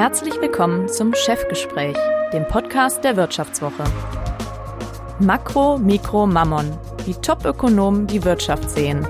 Herzlich willkommen zum Chefgespräch, dem Podcast der Wirtschaftswoche. Makro, Mikro, Mammon, wie Top-Ökonomen die Wirtschaft sehen.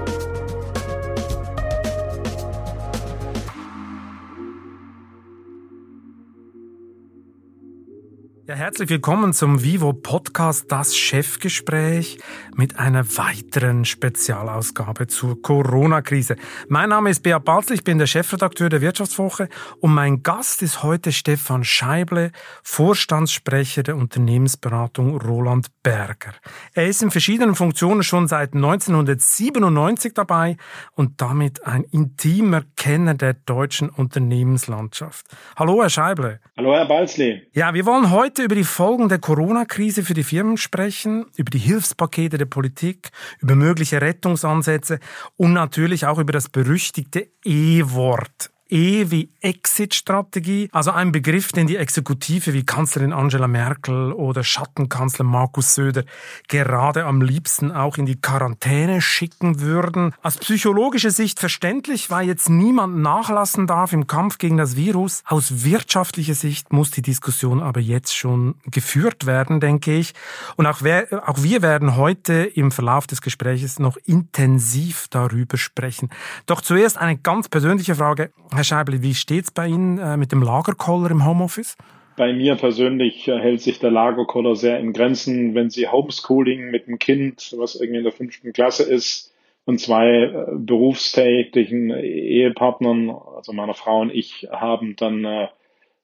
Herzlich willkommen zum Vivo Podcast Das Chefgespräch mit einer weiteren Spezialausgabe zur Corona-Krise. Mein Name ist Beat Balzl, ich bin der Chefredakteur der Wirtschaftswoche und mein Gast ist heute Stefan Scheible, Vorstandssprecher der Unternehmensberatung Roland Berger. Er ist in verschiedenen Funktionen schon seit 1997 dabei und damit ein intimer Kenner der deutschen Unternehmenslandschaft. Hallo, Herr Scheible. Hallo, Herr Balzli. Ja, wir wollen heute über die Folgen der Corona-Krise für die Firmen sprechen, über die Hilfspakete der Politik, über mögliche Rettungsansätze und natürlich auch über das berüchtigte E-Wort E wie Exit-Strategie, also ein Begriff, den die Exekutive wie Kanzlerin Angela Merkel oder Schattenkanzler Markus Söder gerade am liebsten auch in die Quarantäne schicken würden. Aus psychologischer Sicht verständlich, weil jetzt niemand nachlassen darf im Kampf gegen das Virus. Aus wirtschaftlicher Sicht muss die Diskussion aber jetzt schon geführt werden, denke ich. Und auch, wer, auch wir werden heute im Verlauf des Gesprächs noch intensiv darüber sprechen. Doch zuerst eine ganz persönliche Frage. Herr Scheibli, wie steht es bei Ihnen äh, mit dem Lagerkoller im Homeoffice? Bei mir persönlich äh, hält sich der Lagerkoller sehr in Grenzen. Wenn Sie Homeschooling mit einem Kind, was irgendwie in der fünften Klasse ist, und zwei äh, berufstätigen Ehepartnern, also meiner Frau und ich, haben, dann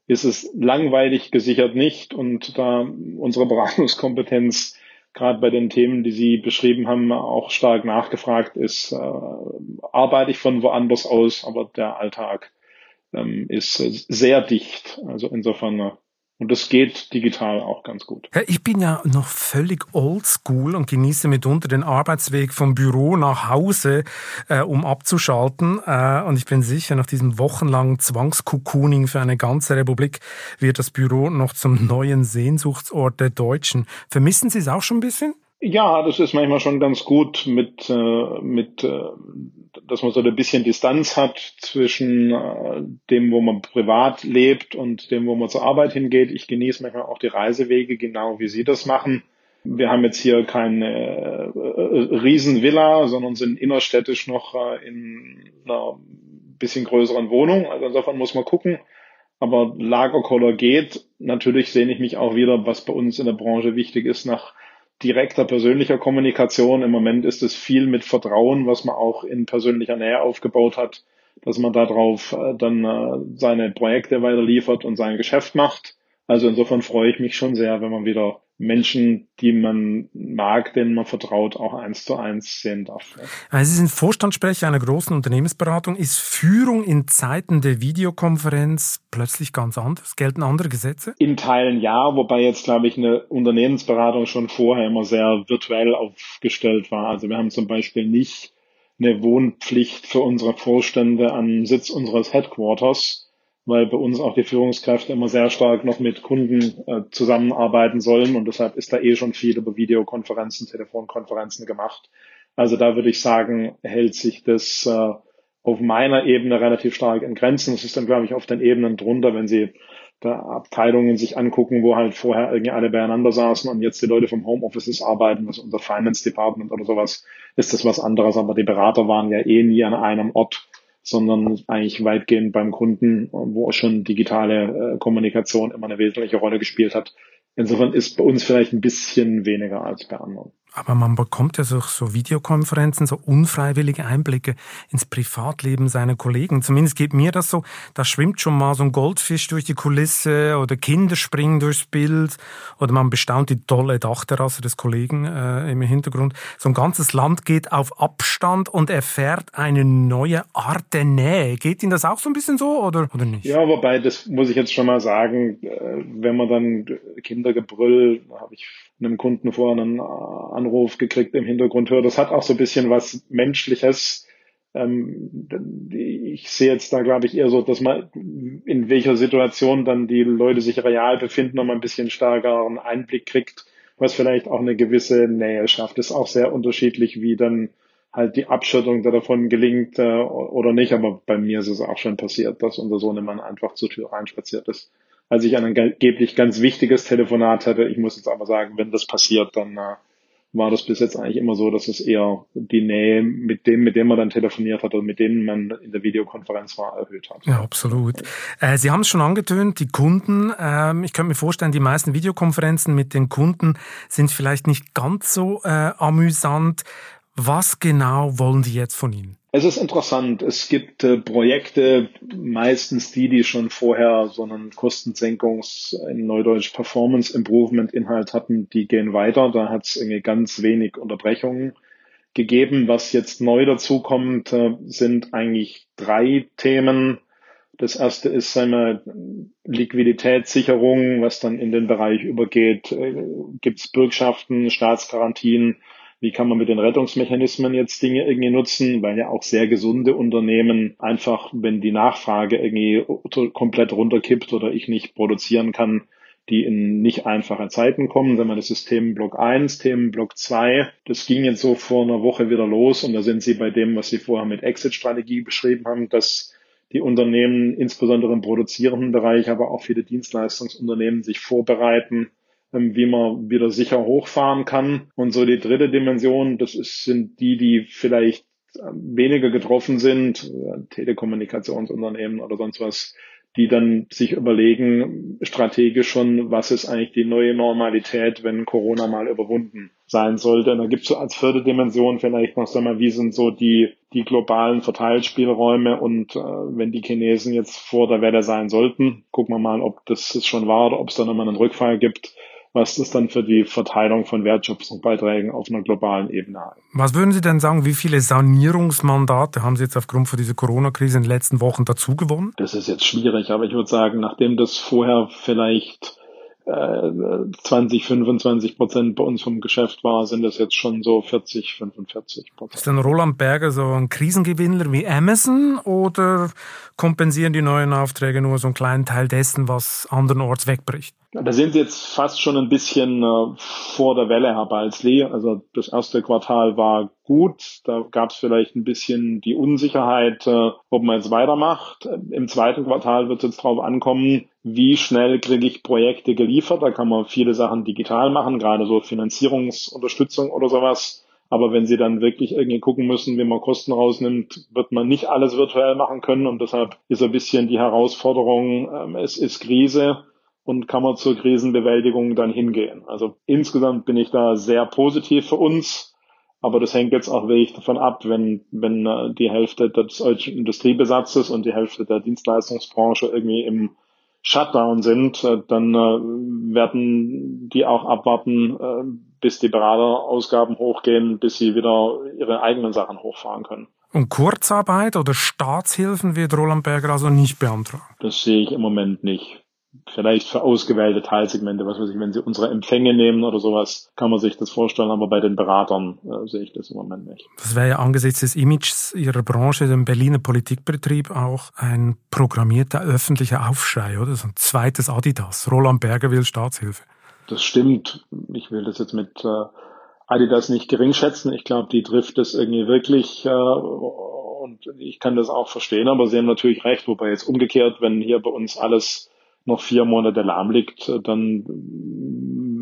ist es langweilig gesichert nicht. Und da unsere Beratungskompetenz gerade bei den Themen, die Sie beschrieben haben, auch stark nachgefragt ist, äh, arbeite ich von woanders aus, aber der Alltag ähm, ist sehr dicht. Also insofern äh, und das geht digital auch ganz gut. Ich bin ja noch völlig oldschool und genieße mitunter den Arbeitsweg vom Büro nach Hause, äh, um abzuschalten. Äh, und ich bin sicher, nach diesem wochenlangen Zwangskokooning für eine ganze Republik wird das Büro noch zum neuen Sehnsuchtsort der Deutschen. Vermissen Sie es auch schon ein bisschen? Ja, das ist manchmal schon ganz gut mit, äh, mit äh, dass man so ein bisschen Distanz hat zwischen äh, dem, wo man privat lebt und dem, wo man zur Arbeit hingeht. Ich genieße manchmal auch die Reisewege, genau wie Sie das machen. Wir haben jetzt hier keine äh, Riesenvilla, sondern sind innerstädtisch noch äh, in einer bisschen größeren Wohnung. Also insofern muss man gucken. Aber Lagerkoller geht. Natürlich sehne ich mich auch wieder, was bei uns in der Branche wichtig ist, nach direkter persönlicher Kommunikation. Im Moment ist es viel mit Vertrauen, was man auch in persönlicher Nähe aufgebaut hat, dass man darauf äh, dann äh, seine Projekte weiter liefert und sein Geschäft macht. Also insofern freue ich mich schon sehr, wenn man wieder Menschen, die man mag, denen man vertraut, auch eins zu eins sehen darf. Also Sie sind Vorstandssprecher einer großen Unternehmensberatung. Ist Führung in Zeiten der Videokonferenz plötzlich ganz anders? Gelten andere Gesetze? In Teilen ja, wobei jetzt, glaube ich, eine Unternehmensberatung schon vorher immer sehr virtuell aufgestellt war. Also wir haben zum Beispiel nicht eine Wohnpflicht für unsere Vorstände am Sitz unseres Headquarters, weil bei uns auch die Führungskräfte immer sehr stark noch mit Kunden äh, zusammenarbeiten sollen und deshalb ist da eh schon viel über Videokonferenzen, Telefonkonferenzen gemacht. Also da würde ich sagen, hält sich das äh, auf meiner Ebene relativ stark in Grenzen. Das ist dann, glaube ich, auf den Ebenen drunter, wenn Sie da Abteilungen sich angucken, wo halt vorher irgendwie alle beieinander saßen und jetzt die Leute vom Homeoffices arbeiten, was unser Finance Department oder sowas, ist das was anderes. Aber die Berater waren ja eh nie an einem Ort sondern eigentlich weitgehend beim Kunden, wo auch schon digitale äh, Kommunikation immer eine wesentliche Rolle gespielt hat. Insofern ist bei uns vielleicht ein bisschen weniger als bei anderen. Aber man bekommt ja durch so Videokonferenzen so unfreiwillige Einblicke ins Privatleben seiner Kollegen. Zumindest geht mir das so. Da schwimmt schon mal so ein Goldfisch durch die Kulisse oder Kinder springen durchs Bild oder man bestaunt die tolle Dachterrasse des Kollegen äh, im Hintergrund. So ein ganzes Land geht auf Abstand und erfährt eine neue Art der Nähe. Geht Ihnen das auch so ein bisschen so oder, oder nicht? Ja, wobei, das muss ich jetzt schon mal sagen, äh, wenn man dann Kindergebrüll, habe ich einem Kunden vorher einen Anruf gekriegt im Hintergrund hört. Das hat auch so ein bisschen was Menschliches. Ähm, ich sehe jetzt da, glaube ich, eher so, dass man in welcher Situation dann die Leute sich real befinden und man ein bisschen stärkeren Einblick kriegt, was vielleicht auch eine gewisse Nähe schafft. Das ist auch sehr unterschiedlich, wie dann halt die Abschottung davon gelingt äh, oder nicht. Aber bei mir ist es auch schon passiert, dass unser Sohnemann einfach zur Tür reinspaziert ist. Als ich ein angeblich ganz wichtiges Telefonat hatte, ich muss jetzt aber sagen, wenn das passiert, dann äh, war das bis jetzt eigentlich immer so, dass es eher die Nähe mit dem, mit dem man dann telefoniert hat oder mit denen man in der Videokonferenz war, erhöht hat. Ja, absolut. Äh, Sie haben es schon angetönt, die Kunden, ähm, ich könnte mir vorstellen, die meisten Videokonferenzen mit den Kunden sind vielleicht nicht ganz so äh, amüsant. Was genau wollen die jetzt von Ihnen? Es ist interessant. Es gibt äh, Projekte, meistens die, die schon vorher so einen Kostensenkungs-, in Neudeutsch Performance Improvement Inhalt hatten, die gehen weiter. Da hat es irgendwie ganz wenig Unterbrechungen gegeben. Was jetzt neu dazukommt, äh, sind eigentlich drei Themen. Das erste ist seine Liquiditätssicherung, was dann in den Bereich übergeht. Äh, gibt es Bürgschaften, Staatsgarantien? Wie kann man mit den Rettungsmechanismen jetzt Dinge irgendwie nutzen? Weil ja auch sehr gesunde Unternehmen einfach, wenn die Nachfrage irgendwie komplett runterkippt oder ich nicht produzieren kann, die in nicht einfache Zeiten kommen. Wenn man das ist Themenblock 1, Themenblock 2, das ging jetzt so vor einer Woche wieder los und da sind sie bei dem, was sie vorher mit Exit-Strategie beschrieben haben, dass die Unternehmen, insbesondere im produzierenden Bereich, aber auch viele Dienstleistungsunternehmen sich vorbereiten, wie man wieder sicher hochfahren kann. Und so die dritte Dimension, das ist, sind die, die vielleicht ähm, weniger getroffen sind, äh, Telekommunikationsunternehmen oder sonst was, die dann sich überlegen, strategisch schon, was ist eigentlich die neue Normalität, wenn Corona mal überwunden sein sollte. Und da gibt es so als vierte Dimension vielleicht noch, sag mal, wie sind so die, die globalen Verteilspielräume und äh, wenn die Chinesen jetzt vor der Welle sein sollten, gucken wir mal, ob das schon war oder ob es da nochmal einen Rückfall gibt was das dann für die Verteilung von Wertschöpfungsbeiträgen auf einer globalen Ebene hat. Was würden Sie denn sagen, wie viele Sanierungsmandate haben Sie jetzt aufgrund von dieser Corona-Krise in den letzten Wochen dazu gewonnen? Das ist jetzt schwierig, aber ich würde sagen, nachdem das vorher vielleicht 20, 25 Prozent bei uns vom Geschäft war, sind das jetzt schon so 40, 45 Prozent. Ist denn Roland Berger so ein Krisengewinner wie Amazon oder kompensieren die neuen Aufträge nur so einen kleinen Teil dessen, was andernorts wegbricht? Da sind sie jetzt fast schon ein bisschen äh, vor der Welle, Herr Balzli. Also das erste Quartal war gut. Da gab es vielleicht ein bisschen die Unsicherheit, äh, ob man jetzt weitermacht. Im zweiten Quartal wird es jetzt darauf ankommen, wie schnell kriege ich Projekte geliefert. Da kann man viele Sachen digital machen, gerade so Finanzierungsunterstützung oder sowas. Aber wenn Sie dann wirklich irgendwie gucken müssen, wie man Kosten rausnimmt, wird man nicht alles virtuell machen können. Und deshalb ist ein bisschen die Herausforderung, ähm, es ist Krise und kann man zur Krisenbewältigung dann hingehen. Also insgesamt bin ich da sehr positiv für uns. Aber das hängt jetzt auch wirklich davon ab, wenn, wenn äh, die Hälfte des deutschen Industriebesatzes und die Hälfte der Dienstleistungsbranche irgendwie im Shutdown sind, äh, dann äh, werden die auch abwarten, bis die Beraterausgaben hochgehen, bis sie wieder ihre eigenen Sachen hochfahren können. Und Kurzarbeit oder Staatshilfen wird Roland Berger also nicht beantragen? Das sehe ich im Moment nicht vielleicht für ausgewählte Teilsegmente, was weiß ich, wenn Sie unsere Empfänge nehmen oder sowas, kann man sich das vorstellen, aber bei den Beratern äh, sehe ich das im Moment nicht. Das wäre ja angesichts des Images Ihrer Branche, dem Berliner Politikbetrieb, auch ein programmierter öffentlicher Aufschrei, oder? So ein zweites Adidas. Roland Berger will Staatshilfe. Das stimmt. Ich will das jetzt mit äh, Adidas nicht gering schätzen. Ich glaube, die trifft das irgendwie wirklich äh, und ich kann das auch verstehen, aber Sie haben natürlich recht, wobei jetzt umgekehrt, wenn hier bei uns alles noch vier Monate lahm liegt, dann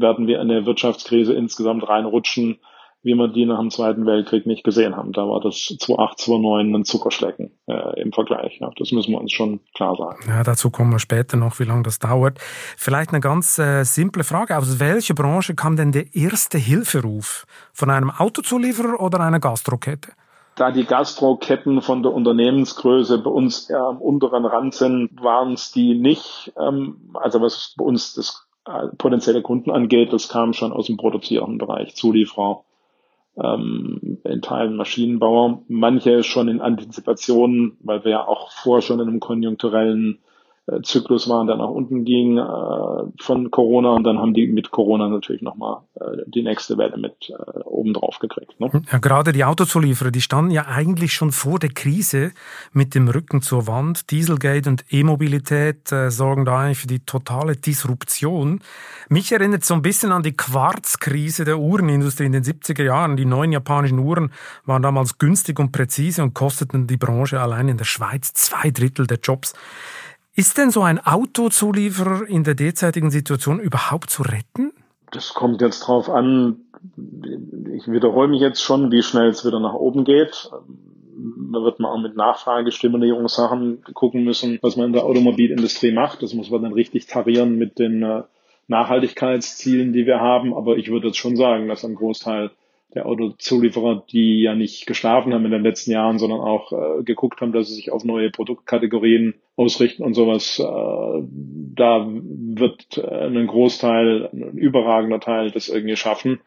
werden wir in eine Wirtschaftskrise insgesamt reinrutschen, wie wir die nach dem Zweiten Weltkrieg nicht gesehen haben. Da war das 2008, 2009 ein Zuckerschlecken äh, im Vergleich. Ja, das müssen wir uns schon klar sagen. Ja, dazu kommen wir später noch, wie lange das dauert. Vielleicht eine ganz äh, simple Frage. Aus welcher Branche kam denn der erste Hilferuf? Von einem Autozulieferer oder einer Gastrokette? Da die Gastroketten von der Unternehmensgröße bei uns eher am unteren Rand sind, waren es die nicht. Ähm, also was bei uns das äh, potenzielle Kunden angeht, das kam schon aus dem produzierenden Bereich, Zulieferer, ähm, in Teilen Maschinenbauer, manche schon in Antizipation, weil wir ja auch vorher schon in einem konjunkturellen Zyklus war und dann nach unten ging äh, von Corona und dann haben die mit Corona natürlich nochmal äh, die nächste Welle mit äh, oben drauf gekriegt. Ne? Ja, gerade die Autozulieferer, die standen ja eigentlich schon vor der Krise mit dem Rücken zur Wand. Dieselgate und E-Mobilität äh, sorgen da eigentlich für die totale Disruption. Mich erinnert so ein bisschen an die Quarzkrise der Uhrenindustrie in den 70er Jahren. Die neuen japanischen Uhren waren damals günstig und präzise und kosteten die Branche allein in der Schweiz zwei Drittel der Jobs. Ist denn so ein Autozulieferer in der derzeitigen Situation überhaupt zu retten? Das kommt jetzt drauf an. Ich wiederhole mich jetzt schon, wie schnell es wieder nach oben geht. Da wird man auch mit Nachfragestimulierungssachen gucken müssen, was man in der Automobilindustrie macht. Das muss man dann richtig tarieren mit den äh, Nachhaltigkeitszielen, die wir haben. Aber ich würde jetzt schon sagen, dass ein Großteil der Autozulieferer, die ja nicht geschlafen haben in den letzten Jahren, sondern auch äh, geguckt haben, dass sie sich auf neue Produktkategorien ausrichten und sowas. Äh, da wird äh, ein Großteil, ein überragender Teil das irgendwie schaffen.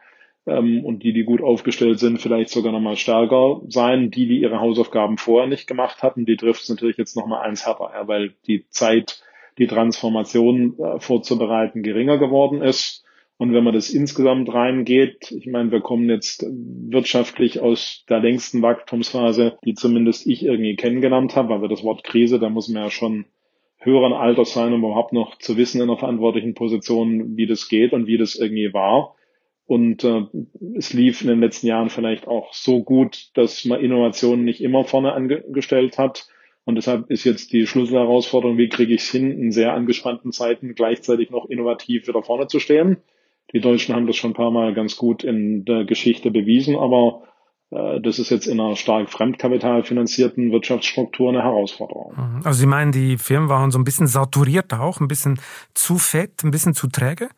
Ähm, und die, die gut aufgestellt sind, vielleicht sogar nochmal stärker sein. Die, die ihre Hausaufgaben vorher nicht gemacht hatten, die trifft es natürlich jetzt nochmal eins härter, ja, weil die Zeit, die Transformation äh, vorzubereiten, geringer geworden ist und wenn man das insgesamt reingeht, ich meine, wir kommen jetzt wirtschaftlich aus der längsten Wachstumsphase, die zumindest ich irgendwie kennengelernt habe, weil wir das Wort Krise, da muss man ja schon höheren Alters sein, um überhaupt noch zu wissen in einer verantwortlichen Position, wie das geht und wie das irgendwie war. Und äh, es lief in den letzten Jahren vielleicht auch so gut, dass man Innovationen nicht immer vorne angestellt hat. Und deshalb ist jetzt die Schlüsselherausforderung, wie kriege ich es hin, in sehr angespannten Zeiten gleichzeitig noch innovativ wieder vorne zu stehen. Die Deutschen haben das schon ein paar Mal ganz gut in der Geschichte bewiesen, aber äh, das ist jetzt in einer stark fremdkapitalfinanzierten Wirtschaftsstruktur eine Herausforderung. Mhm. Also Sie meinen, die Firmen waren so ein bisschen saturiert auch, ein bisschen zu fett, ein bisschen zu träge?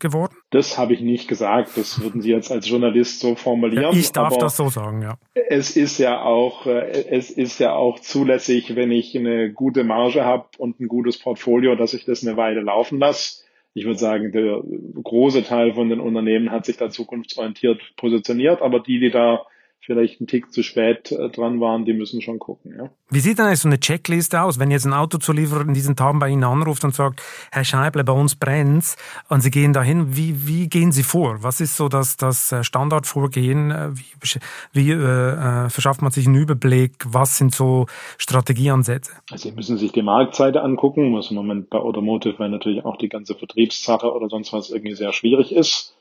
geworden? Das habe ich nicht gesagt. Das würden Sie jetzt als Journalist so formulieren. Ja, ich darf das so sagen, ja. Es ist ja auch, äh, es ist ja auch zulässig, wenn ich eine gute Marge habe und ein gutes Portfolio, dass ich das eine Weile laufen lasse ich würde sagen, der große Teil von den Unternehmen hat sich da zukunftsorientiert positioniert, aber die, die da vielleicht einen Tick zu spät äh, dran waren, die müssen schon gucken. Ja. Wie sieht denn eigentlich so eine Checkliste aus, wenn jetzt ein Autozulieferer in diesen Tagen bei Ihnen anruft und sagt, Herr Scheible, bei uns brennt's und Sie gehen dahin, wie, wie gehen Sie vor? Was ist so das, das äh, Standardvorgehen? Äh, wie, wie äh, verschafft man sich einen Überblick? Was sind so Strategieansätze? Also Sie müssen sich die Marktseite angucken, was im Moment bei Automotive, weil natürlich auch die ganze Vertriebssache oder sonst was irgendwie sehr schwierig ist.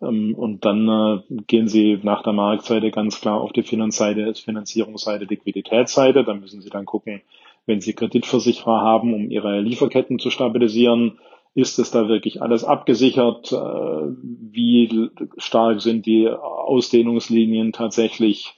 Ähm, und dann äh, gehen Sie nach der Marktseite ganz klar auf die Finanzseite, Finanzierungsseite, Liquiditätsseite. Da müssen Sie dann gucken, wenn Sie Kreditversicherer haben, um Ihre Lieferketten zu stabilisieren, ist es da wirklich alles abgesichert? Äh, wie stark sind die Ausdehnungslinien tatsächlich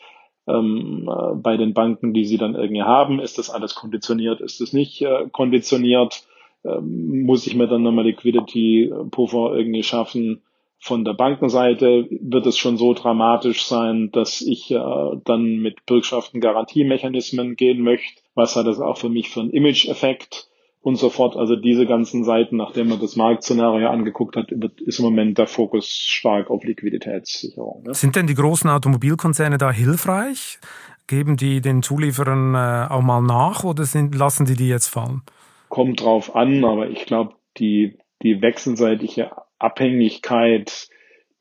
ähm, äh, bei den Banken, die Sie dann irgendwie haben? Ist das alles konditioniert? Ist es nicht konditioniert? Ähm, muss ich mir dann nochmal Liquidity-Puffer irgendwie schaffen? Von der Bankenseite wird es schon so dramatisch sein, dass ich äh, dann mit Bürgschaften Garantiemechanismen gehen möchte. Was hat das auch für mich für einen Image-Effekt und so fort. Also diese ganzen Seiten, nachdem man das Marktszenario angeguckt hat, wird, ist im Moment der Fokus stark auf Liquiditätssicherung. Ne? Sind denn die großen Automobilkonzerne da hilfreich? Geben die den Zulieferern äh, auch mal nach oder sind, lassen die die jetzt fallen? Kommt drauf an, aber ich glaube, die, die wechselseitige Abhängigkeit,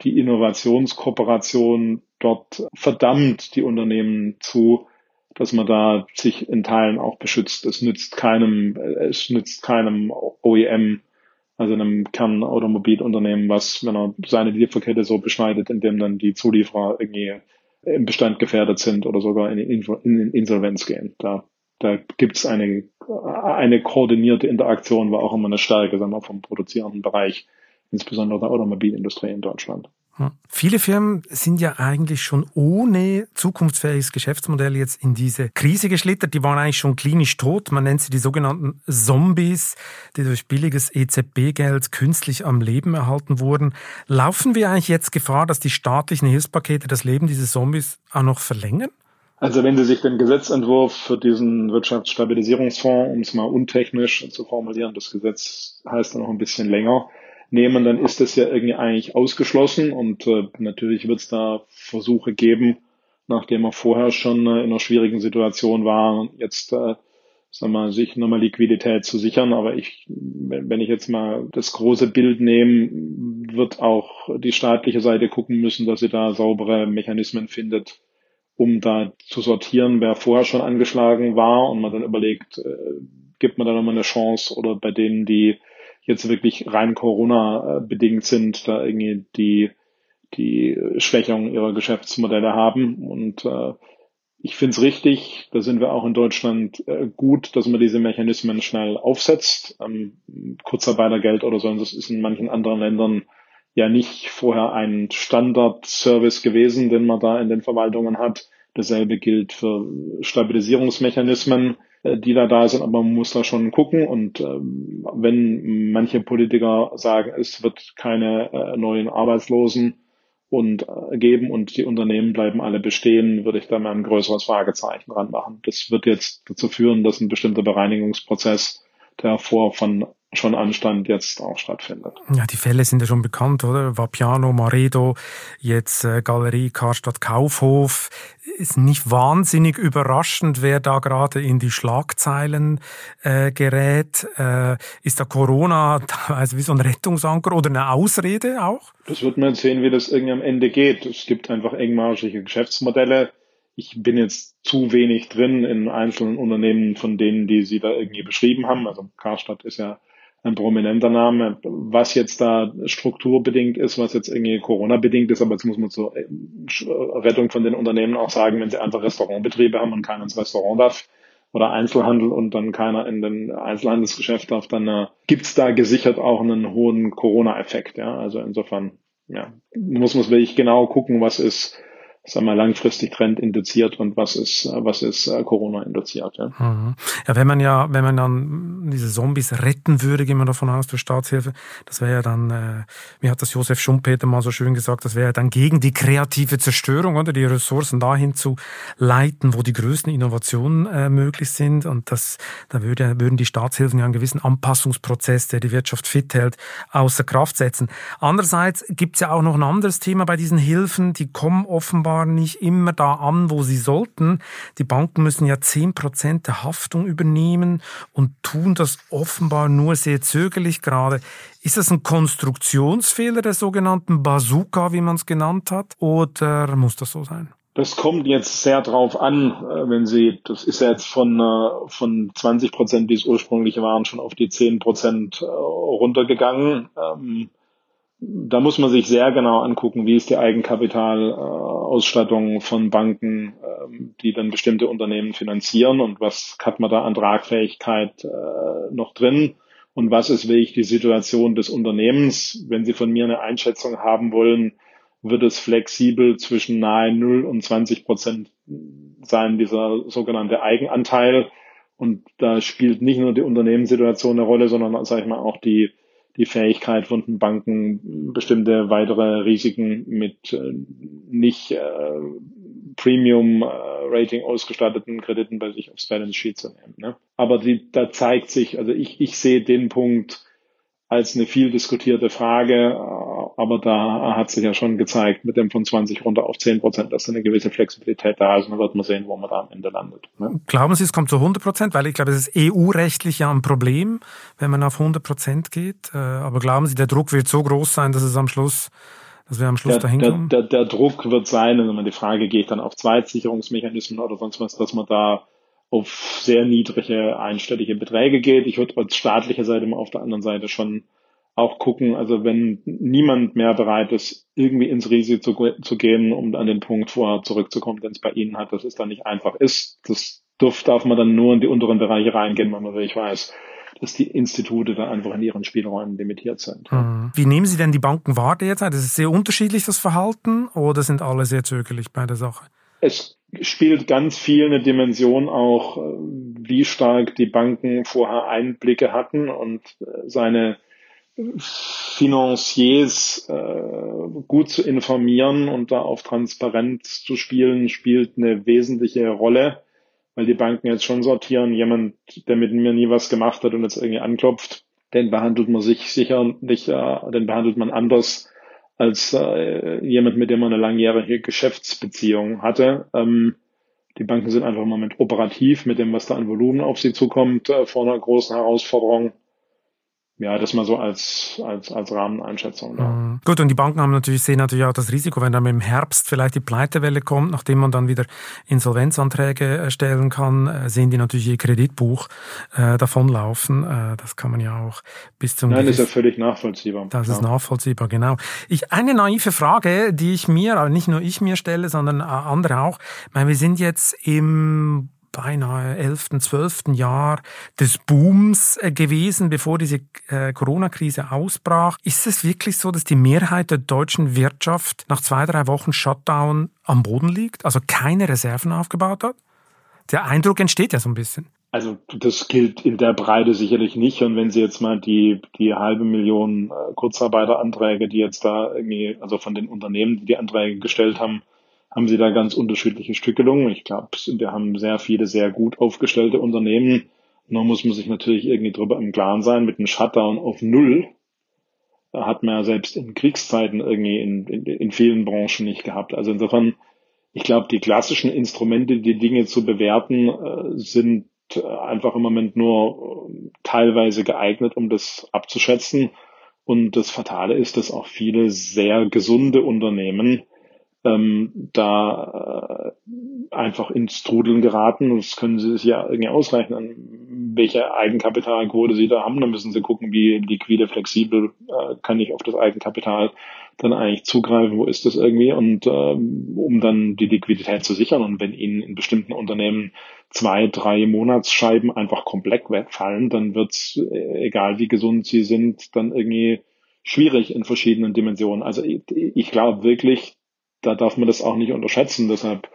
die Innovationskooperation dort verdammt die Unternehmen zu, dass man da sich in Teilen auch beschützt. Es nützt keinem, es nützt keinem OEM, also einem Kernautomobilunternehmen, was, wenn er seine Lieferkette so beschneidet, indem dann die Zulieferer irgendwie im Bestand gefährdet sind oder sogar in, in Insolvenz gehen. Da, da gibt's eine, eine koordinierte Interaktion, war auch immer eine Stärke sagen wir, vom produzierenden Bereich insbesondere der Automobilindustrie in Deutschland. Hm. Viele Firmen sind ja eigentlich schon ohne zukunftsfähiges Geschäftsmodell jetzt in diese Krise geschlittert. Die waren eigentlich schon klinisch tot. Man nennt sie die sogenannten Zombies, die durch billiges EZB-Geld künstlich am Leben erhalten wurden. Laufen wir eigentlich jetzt Gefahr, dass die staatlichen Hilfspakete das Leben dieser Zombies auch noch verlängern? Also wenn Sie sich den Gesetzentwurf für diesen Wirtschaftsstabilisierungsfonds, um es mal untechnisch zu formulieren, das Gesetz heißt dann noch ein bisschen länger, nehmen, dann ist das ja irgendwie eigentlich ausgeschlossen und äh, natürlich wird es da Versuche geben, nachdem er vorher schon äh, in einer schwierigen Situation war, jetzt äh, sag mal, sich nochmal Liquidität zu sichern. Aber ich, wenn ich jetzt mal das große Bild nehme, wird auch die staatliche Seite gucken müssen, dass sie da saubere Mechanismen findet, um da zu sortieren, wer vorher schon angeschlagen war und man dann überlegt, äh, gibt man da nochmal eine Chance oder bei denen, die jetzt wirklich rein Corona bedingt sind, da irgendwie die, die Schwächung ihrer Geschäftsmodelle haben und äh, ich finde es richtig, da sind wir auch in Deutschland äh, gut, dass man diese Mechanismen schnell aufsetzt. Ähm, Kurzarbeitergeld oder so, das ist in manchen anderen Ländern ja nicht vorher ein Standardservice gewesen, den man da in den Verwaltungen hat. Dasselbe gilt für Stabilisierungsmechanismen, die da da sind, aber man muss da schon gucken. Und ähm, wenn manche Politiker sagen, es wird keine äh, neuen Arbeitslosen und äh, geben und die Unternehmen bleiben alle bestehen, würde ich da mal ein größeres Fragezeichen dran machen. Das wird jetzt dazu führen, dass ein bestimmter Bereinigungsprozess, der vor von schon Anstand jetzt auch stattfindet. Ja, die Fälle sind ja schon bekannt, oder? Vapiano, Maredo, jetzt äh, Galerie Karstadt Kaufhof. Ist nicht wahnsinnig überraschend, wer da gerade in die Schlagzeilen äh, gerät. Äh, ist da Corona also wie so ein Rettungsanker oder eine Ausrede auch? Das wird man sehen, wie das irgendwie am Ende geht. Es gibt einfach engmaschige Geschäftsmodelle. Ich bin jetzt zu wenig drin in einzelnen Unternehmen von denen, die Sie da irgendwie beschrieben haben. Also Karstadt ist ja ein prominenter Name. Was jetzt da strukturbedingt ist, was jetzt irgendwie Corona-bedingt ist, aber jetzt muss man zur äh, Rettung von den Unternehmen auch sagen, wenn sie einfach Restaurantbetriebe haben und keiner ins Restaurant darf oder Einzelhandel und dann keiner in den Einzelhandelsgeschäft darf, dann äh, gibt's da gesichert auch einen hohen Corona-Effekt. Ja? Also insofern ja, muss man wirklich genau gucken, was ist sagen wir, langfristig Trend induziert und was ist, was ist äh, Corona induziert. Ja. Mhm. ja, wenn man ja, wenn man dann diese Zombies retten würde, gehen wir davon aus, durch Staatshilfe, das wäre ja dann, äh, wie hat das Josef Schumpeter mal so schön gesagt, das wäre ja dann gegen die kreative Zerstörung oder die Ressourcen dahin zu leiten, wo die größten Innovationen äh, möglich sind und das, da würde, würden die Staatshilfen ja einen gewissen Anpassungsprozess, der die Wirtschaft fit hält, außer Kraft setzen. Andererseits gibt es ja auch noch ein anderes Thema bei diesen Hilfen, die kommen offenbar offenbar nicht immer da an, wo sie sollten. Die Banken müssen ja zehn Prozent der Haftung übernehmen und tun das offenbar nur sehr zögerlich gerade. Ist das ein Konstruktionsfehler der sogenannten Bazooka, wie man es genannt hat, oder muss das so sein? Das kommt jetzt sehr drauf an, äh, wenn Sie, das ist ja jetzt von, äh, von 20 Prozent, die es ursprünglich waren, schon auf die 10 Prozent äh, runtergegangen. Da muss man sich sehr genau angucken, wie ist die Eigenkapitalausstattung von Banken, ähm, die dann bestimmte Unternehmen finanzieren und was hat man da an Tragfähigkeit äh, noch drin und was ist wirklich die Situation des Unternehmens. Wenn Sie von mir eine Einschätzung haben wollen, wird es flexibel zwischen nahe 0 und 20 Prozent sein, dieser sogenannte Eigenanteil. Und da spielt nicht nur die Unternehmenssituation eine Rolle, sondern, sage ich mal, auch die die Fähigkeit von den Banken, bestimmte weitere Risiken mit äh, nicht äh, Premium-Rating äh, ausgestatteten Krediten bei sich aufs Balance Sheet zu nehmen. Ne? Aber die, da zeigt sich, also ich, ich sehe den Punkt als eine viel diskutierte Frage, aber da hat sich ja schon gezeigt, mit dem von 20 runter auf 10 Prozent, dass eine gewisse Flexibilität da ist. Und dann wird man sehen, wo man da am Ende landet. Ne? Glauben Sie, es kommt zu 100 Prozent? Weil ich glaube, es ist EU-rechtlich ja ein Problem, wenn man auf 100 Prozent geht. Äh, aber glauben Sie, der Druck wird so groß sein, dass es am Schluss dass wir am Schluss der, dahin kommen? Der, der, der Druck wird sein, wenn man die Frage geht dann auf Zweitsicherungsmechanismen oder sonst was, dass man da auf sehr niedrige einstellige Beträge geht. Ich würde als staatliche Seite mal auf der anderen Seite schon auch gucken, also wenn niemand mehr bereit ist, irgendwie ins Risiko zu, zu gehen, um an den Punkt vorher zurückzukommen, den es bei Ihnen hat, dass es dann nicht einfach ist. Das darf, darf man dann nur in die unteren Bereiche reingehen, wenn man wirklich weiß, dass die Institute da einfach in ihren Spielräumen limitiert sind. Mhm. Wie nehmen Sie denn die Banken wahr derzeit? Ist es sehr unterschiedlich, das Verhalten, oder sind alle sehr zögerlich bei der Sache? Es spielt ganz viel eine Dimension auch, wie stark die Banken vorher Einblicke hatten und äh, seine Financiers äh, gut zu informieren und da auf Transparenz zu spielen, spielt eine wesentliche Rolle, weil die Banken jetzt schon sortieren, jemand, der mit mir nie was gemacht hat und jetzt irgendwie anklopft, den behandelt man sich sicher nicht, äh, den behandelt man anders als äh, jemand, mit dem man eine langjährige Geschäftsbeziehung hatte. Ähm, Die Banken sind einfach im Moment operativ mit dem, was da an Volumen auf sie zukommt, äh, vor einer großen Herausforderung ja, das mal so als, als, als Rahmeneinschätzung. Ja. Mhm. Gut, und die Banken haben natürlich, sehen natürlich auch das Risiko, wenn dann im Herbst vielleicht die Pleitewelle kommt, nachdem man dann wieder Insolvenzanträge äh, stellen kann, äh, sehen die natürlich ihr Kreditbuch äh, davonlaufen. Äh, das kann man ja auch bis zum... Nein, das ist ja völlig nachvollziehbar. Das ja. ist nachvollziehbar, genau. Ich, eine naive Frage, die ich mir, aber nicht nur ich mir stelle, sondern andere auch. Ich meine, wir sind jetzt im beinahe elften, zwölften Jahr des Booms äh, gewesen, bevor diese äh, Corona-Krise ausbrach. Ist es wirklich so, dass die Mehrheit der deutschen Wirtschaft nach zwei, drei Wochen Shutdown am Boden liegt, also keine Reserven aufgebaut hat? Der Eindruck entsteht ja so ein bisschen. Also das gilt in der Breite sicherlich nicht. Und wenn Sie jetzt mal die, die halbe Million äh, Kurzarbeiteranträge, die jetzt da irgendwie, also von den Unternehmen, die die Anträge gestellt haben, haben sie da ganz unterschiedliche Stückelungen. Ich glaube, wir haben sehr viele sehr gut aufgestellte Unternehmen. Nur muss man sich natürlich irgendwie drüber im Klaren sein, mit einem Shutdown auf Null da hat man ja selbst in Kriegszeiten irgendwie in, in, in vielen Branchen nicht gehabt. Also insofern, ich glaube, die klassischen Instrumente, die Dinge zu bewerten, äh, sind äh, einfach im Moment nur äh, teilweise geeignet, um das abzuschätzen. Und das Fatale ist, dass auch viele sehr gesunde Unternehmen ähm, da äh, einfach ins Trudeln geraten. Das können Sie sich ja irgendwie ausrechnen, welche Eigenkapitalquote Sie da haben. Dann müssen Sie gucken, wie liquide, flexibel äh, kann ich auf das Eigenkapital dann eigentlich zugreifen, wo ist das irgendwie und ähm, um dann die Liquidität zu sichern. Und wenn Ihnen in bestimmten Unternehmen zwei, drei Monatsscheiben einfach komplett wegfallen, dann wird's, äh, egal wie gesund Sie sind, dann irgendwie schwierig in verschiedenen Dimensionen. Also ich, ich glaube wirklich, da darf man das auch nicht unterschätzen. Deshalb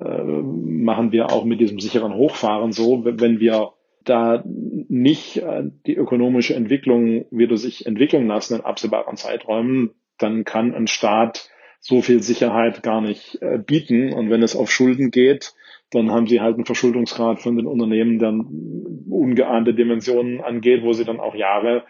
äh, machen wir auch mit diesem sicheren Hochfahren so, wenn wir da nicht äh, die ökonomische Entwicklung wieder sich entwickeln lassen in absehbaren Zeiträumen, dann kann ein Staat so viel Sicherheit gar nicht äh, bieten. Und wenn es auf Schulden geht, dann haben sie halt einen Verschuldungsgrad von den Unternehmen, der ungeahnte Dimensionen angeht, wo sie dann auch Jahre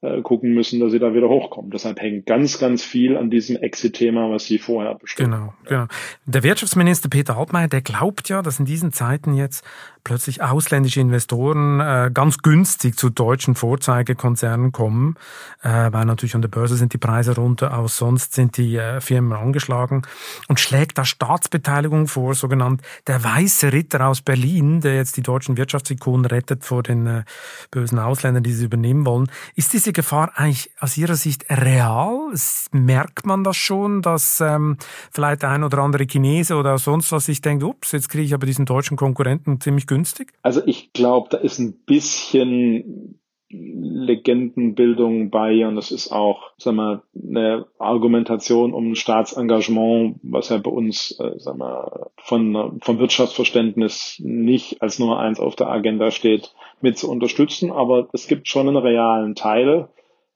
äh, gucken müssen, dass sie da wieder hochkommen. Deshalb hängt ganz, ganz viel an diesem Exit-Thema, was Sie vorher bestimmt Genau, genau. Der Wirtschaftsminister Peter Altmaier, der glaubt ja, dass in diesen Zeiten jetzt plötzlich ausländische Investoren äh, ganz günstig zu deutschen Vorzeigekonzernen kommen, äh, weil natürlich an der Börse sind die Preise runter, auch sonst sind die äh, Firmen angeschlagen und schlägt da Staatsbeteiligung vor, sogenannt der weiße Ritter aus Berlin, der jetzt die deutschen Wirtschaftsikonen rettet vor den äh, bösen Ausländern, die sie übernehmen wollen. Ist diese Gefahr eigentlich aus Ihrer Sicht real? Merkt man das schon, dass ähm, vielleicht ein oder andere Chinese oder sonst was sich denkt, ups, jetzt kriege ich aber diesen deutschen Konkurrenten ziemlich günstig günstig? Also ich glaube, da ist ein bisschen Legendenbildung bei und das ist auch, sag mal, eine Argumentation um Staatsengagement, was ja bei uns, äh, sag mal, von, vom Wirtschaftsverständnis nicht als Nummer eins auf der Agenda steht, mit zu unterstützen. Aber es gibt schon einen realen Teil.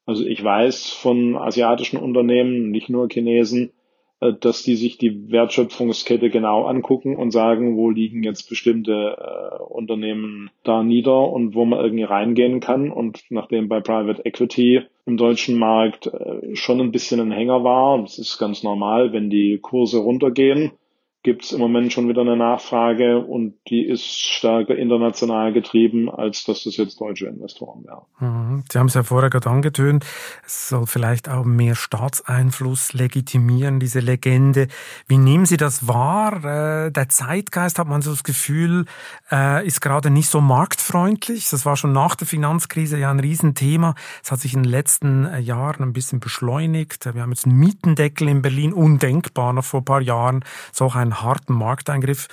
Also ich weiß von asiatischen Unternehmen, nicht nur Chinesen, äh, dass die sich die Wertschöpfungskette genau angucken und sagen, wo liegen jetzt bestimmte äh, Unternehmen da nieder und wo man irgendwie reingehen kann. Und nachdem bei Private Equity im deutschen Markt äh, schon ein bisschen ein Hänger war, das ist ganz normal, wenn die Kurse runtergehen, gibt es im Moment schon wieder eine Nachfrage und die ist stärker international getrieben, als dass das jetzt deutsche Investoren wären. Mhm. Sie haben es ja vorher gerade angetönt, es soll vielleicht auch mehr Staatseinfluss legitimieren, diese Legende. Wie nehmen Sie das wahr? Äh, der Zeitgeist, hat man so das Gefühl, äh, ist gerade nicht so marktfreundlich. Das war schon nach der Finanzkrise ja ein Riesenthema. Es hat sich in den letzten äh, Jahren ein bisschen beschleunigt. Wir haben jetzt einen Mietendeckel in Berlin, undenkbar noch vor ein paar Jahren. So ein harten Markteingriff.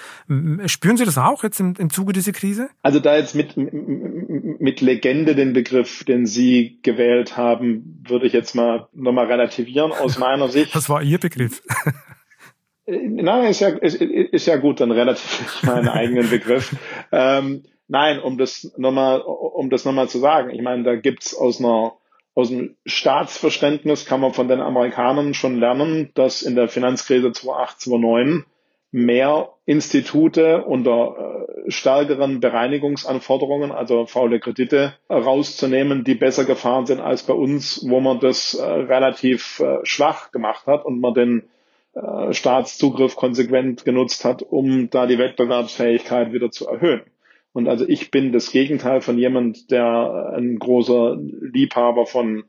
Spüren Sie das auch jetzt im, im Zuge dieser Krise? Also da jetzt mit, mit Legende den Begriff, den Sie gewählt haben, würde ich jetzt mal nochmal relativieren aus meiner Sicht. Das war Ihr Begriff. Äh, nein, ist ja, ist, ist ja gut, dann relativ meinen eigenen Begriff. Ähm, nein, um das nochmal, um das nochmal zu sagen. Ich meine, da gibt's aus einer aus dem Staatsverständnis kann man von den Amerikanern schon lernen, dass in der Finanzkrise 2008, 2009 mehr Institute unter äh, stärkeren Bereinigungsanforderungen, also faule Kredite, rauszunehmen, die besser gefahren sind als bei uns, wo man das äh, relativ äh, schwach gemacht hat und man den Staatszugriff konsequent genutzt hat, um da die Wettbewerbsfähigkeit wieder zu erhöhen. Und also ich bin das Gegenteil von jemand, der ein großer Liebhaber von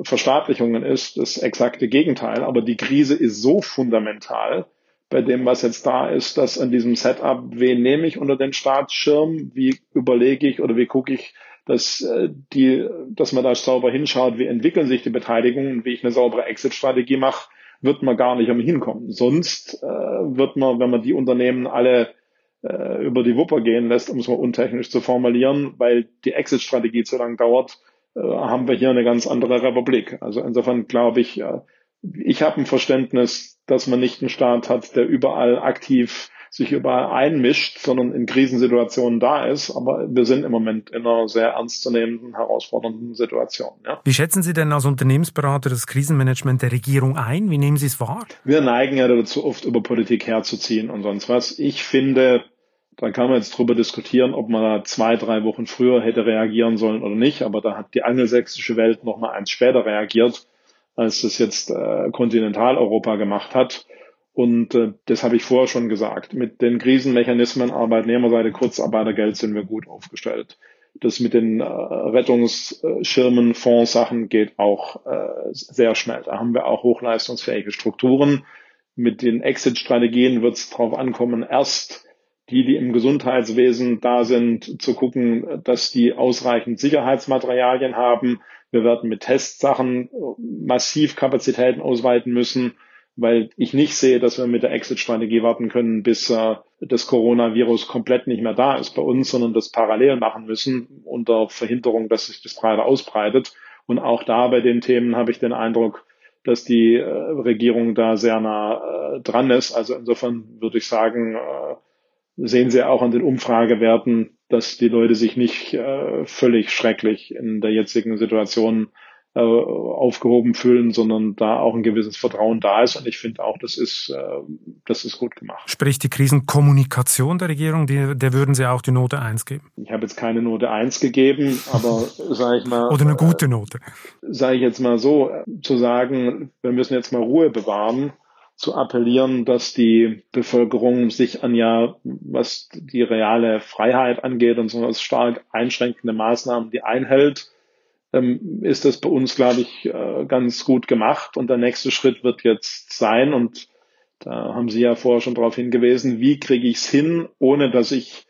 Verstaatlichungen ist, das exakte Gegenteil. Aber die Krise ist so fundamental bei dem, was jetzt da ist, dass an diesem Setup, wen nehme ich unter den Staatsschirm, wie überlege ich oder wie gucke ich, dass äh, die, dass man da sauber hinschaut, wie entwickeln sich die Beteiligungen, wie ich eine saubere Exit-Strategie mache, wird man gar nicht um hinkommen. Sonst äh, wird man, wenn man die Unternehmen alle äh, über die Wupper gehen lässt, um es mal untechnisch zu formulieren, weil die Exit-Strategie zu lang dauert, äh, haben wir hier eine ganz andere Republik. Also insofern glaube ich, äh, ich habe ein Verständnis, dass man nicht einen Staat hat, der überall aktiv sich überall einmischt, sondern in Krisensituationen da ist. Aber wir sind im Moment in einer sehr ernstzunehmenden, herausfordernden Situation. Ja. Wie schätzen Sie denn als Unternehmensberater das Krisenmanagement der Regierung ein? Wie nehmen Sie es wahr? Wir neigen ja dazu, oft über Politik herzuziehen und sonst was. Ich finde, da kann man jetzt drüber diskutieren, ob man da zwei, drei Wochen früher hätte reagieren sollen oder nicht. Aber da hat die angelsächsische Welt noch mal eins später reagiert, als das jetzt äh, Kontinentaleuropa gemacht hat. Und äh, das habe ich vorher schon gesagt. Mit den Krisenmechanismen Arbeitnehmerseite, Kurzarbeitergeld sind wir gut aufgestellt. Das mit den äh, Rettungsschirmen, Fondssachen geht auch äh, sehr schnell. Da haben wir auch hochleistungsfähige Strukturen. Mit den Exit-Strategien wird es darauf ankommen, erst die, die im Gesundheitswesen da sind, zu gucken, dass die ausreichend Sicherheitsmaterialien haben. Wir werden mit Testsachen massiv Kapazitäten ausweiten müssen, weil ich nicht sehe, dass wir mit der Exit-Strategie warten können, bis äh, das Coronavirus komplett nicht mehr da ist bei uns, sondern das parallel machen müssen unter Verhinderung, dass sich das breiter ausbreitet. Und auch da bei den Themen habe ich den Eindruck, dass die äh, Regierung da sehr nah äh, dran ist. Also insofern würde ich sagen, äh, sehen Sie auch an den Umfragewerten, dass die Leute sich nicht äh, völlig schrecklich in der jetzigen Situation äh, aufgehoben fühlen, sondern da auch ein gewisses Vertrauen da ist. Und ich finde auch, das ist, äh, das ist gut gemacht. Sprich, die Krisenkommunikation der Regierung, die, der würden Sie auch die Note 1 geben? Ich habe jetzt keine Note 1 gegeben, aber sage ich mal. Oder eine gute Note. Äh, sage ich jetzt mal so, zu sagen, wir müssen jetzt mal Ruhe bewahren zu appellieren, dass die Bevölkerung sich an ja, was die reale Freiheit angeht und so was stark einschränkende Maßnahmen, die einhält, ähm, ist das bei uns, glaube ich, äh, ganz gut gemacht. Und der nächste Schritt wird jetzt sein, und da haben Sie ja vorher schon darauf hingewiesen, wie kriege ich es hin, ohne dass ich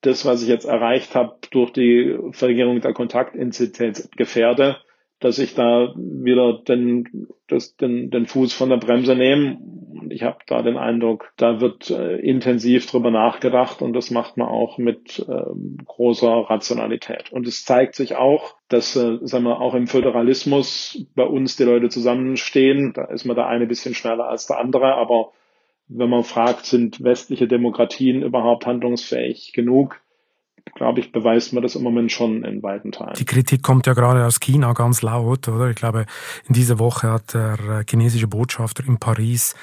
das, was ich jetzt erreicht habe, durch die Verringerung der Kontaktinzidenz gefährde dass ich da wieder den, das, den, den Fuß von der Bremse nehme. Und ich habe da den Eindruck, da wird äh, intensiv drüber nachgedacht und das macht man auch mit äh, großer Rationalität. Und es zeigt sich auch, dass äh, sagen wir, auch im Föderalismus bei uns die Leute zusammenstehen. Da ist man der eine bisschen schneller als der andere, aber wenn man fragt, sind westliche Demokratien überhaupt handlungsfähig genug? Glaube ich, beweist man das im Moment schon in weiten Teilen. Die Kritik kommt ja gerade aus China ganz laut, oder? Ich glaube, in dieser Woche hat der chinesische Botschafter in Paris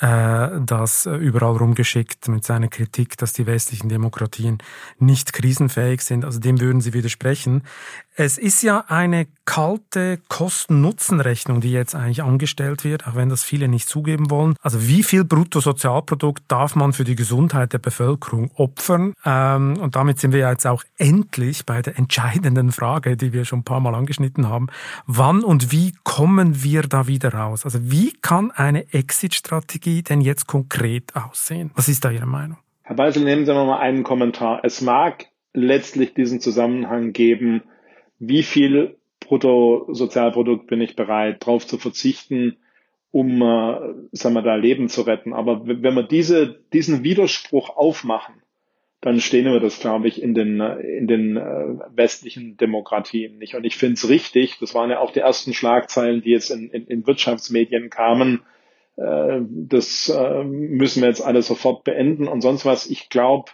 äh, das überall rumgeschickt mit seiner Kritik, dass die westlichen Demokratien nicht krisenfähig sind. Also dem würden Sie widersprechen. Es ist ja eine kalte Kosten-Nutzen-Rechnung, die jetzt eigentlich angestellt wird, auch wenn das viele nicht zugeben wollen. Also wie viel Bruttosozialprodukt darf man für die Gesundheit der Bevölkerung opfern? Ähm, und damit sind wir jetzt auch endlich bei der entscheidenden Frage, die wir schon ein paar Mal angeschnitten haben. Wann und wie kommen wir da wieder raus? Also wie kann eine Exit-Strategie denn jetzt konkret aussehen? Was ist da Ihre Meinung? Herr Beisel, nehmen Sie mal einen Kommentar. Es mag letztlich diesen Zusammenhang geben, wie viel Bruttosozialprodukt bin ich bereit, darauf zu verzichten, um, äh, sagen wir da, Leben zu retten. Aber wenn wir diese, diesen Widerspruch aufmachen, dann stehen wir das, glaube ich, in den, in den äh, westlichen Demokratien nicht. Und ich finde es richtig, das waren ja auch die ersten Schlagzeilen, die jetzt in, in, in Wirtschaftsmedien kamen, äh, das äh, müssen wir jetzt alle sofort beenden und sonst was. Ich glaube,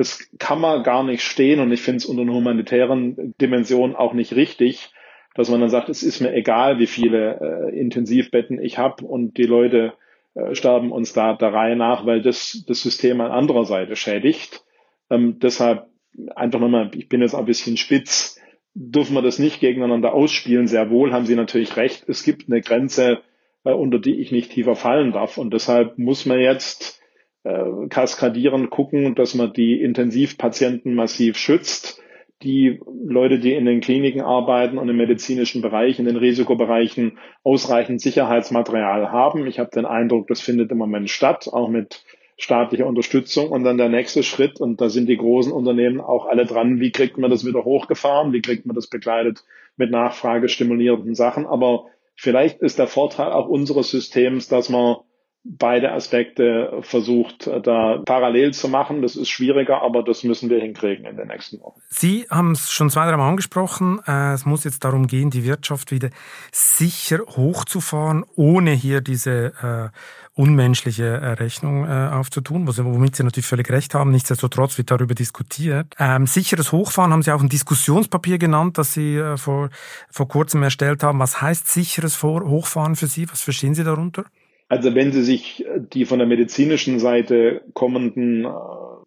das kann man gar nicht stehen und ich finde es unter einer humanitären Dimension auch nicht richtig, dass man dann sagt, es ist mir egal, wie viele äh, Intensivbetten ich habe und die Leute äh, sterben uns da der Reihe nach, weil das das System an anderer Seite schädigt. Ähm, deshalb einfach nochmal, ich bin jetzt ein bisschen spitz, dürfen wir das nicht gegeneinander ausspielen. Sehr wohl haben Sie natürlich recht. Es gibt eine Grenze, äh, unter die ich nicht tiefer fallen darf. Und deshalb muss man jetzt äh, kaskadieren, gucken, dass man die Intensivpatienten massiv schützt. Die Leute, die in den Kliniken arbeiten und im medizinischen Bereich, in den Risikobereichen ausreichend Sicherheitsmaterial haben. Ich habe den Eindruck, das findet im Moment statt, auch mit staatlicher Unterstützung. Und dann der nächste Schritt, und da sind die großen Unternehmen auch alle dran, wie kriegt man das wieder hochgefahren, wie kriegt man das begleitet mit nachfragestimulierenden Sachen. Aber vielleicht ist der Vorteil auch unseres Systems, dass man beide Aspekte versucht, da parallel zu machen. Das ist schwieriger, aber das müssen wir hinkriegen in den nächsten Wochen. Sie haben es schon zwei, dreimal angesprochen. Äh, es muss jetzt darum gehen, die Wirtschaft wieder sicher hochzufahren, ohne hier diese äh, unmenschliche äh, Rechnung aufzutun, womit Sie natürlich völlig recht haben. Nichtsdestotrotz wird darüber diskutiert. Ähm, sicheres Hochfahren haben Sie auch ein Diskussionspapier genannt, das Sie vor, vor kurzem erstellt haben. Was heißt sicheres Hochfahren für Sie? Was verstehen Sie darunter? Also wenn Sie sich die von der medizinischen Seite kommenden äh,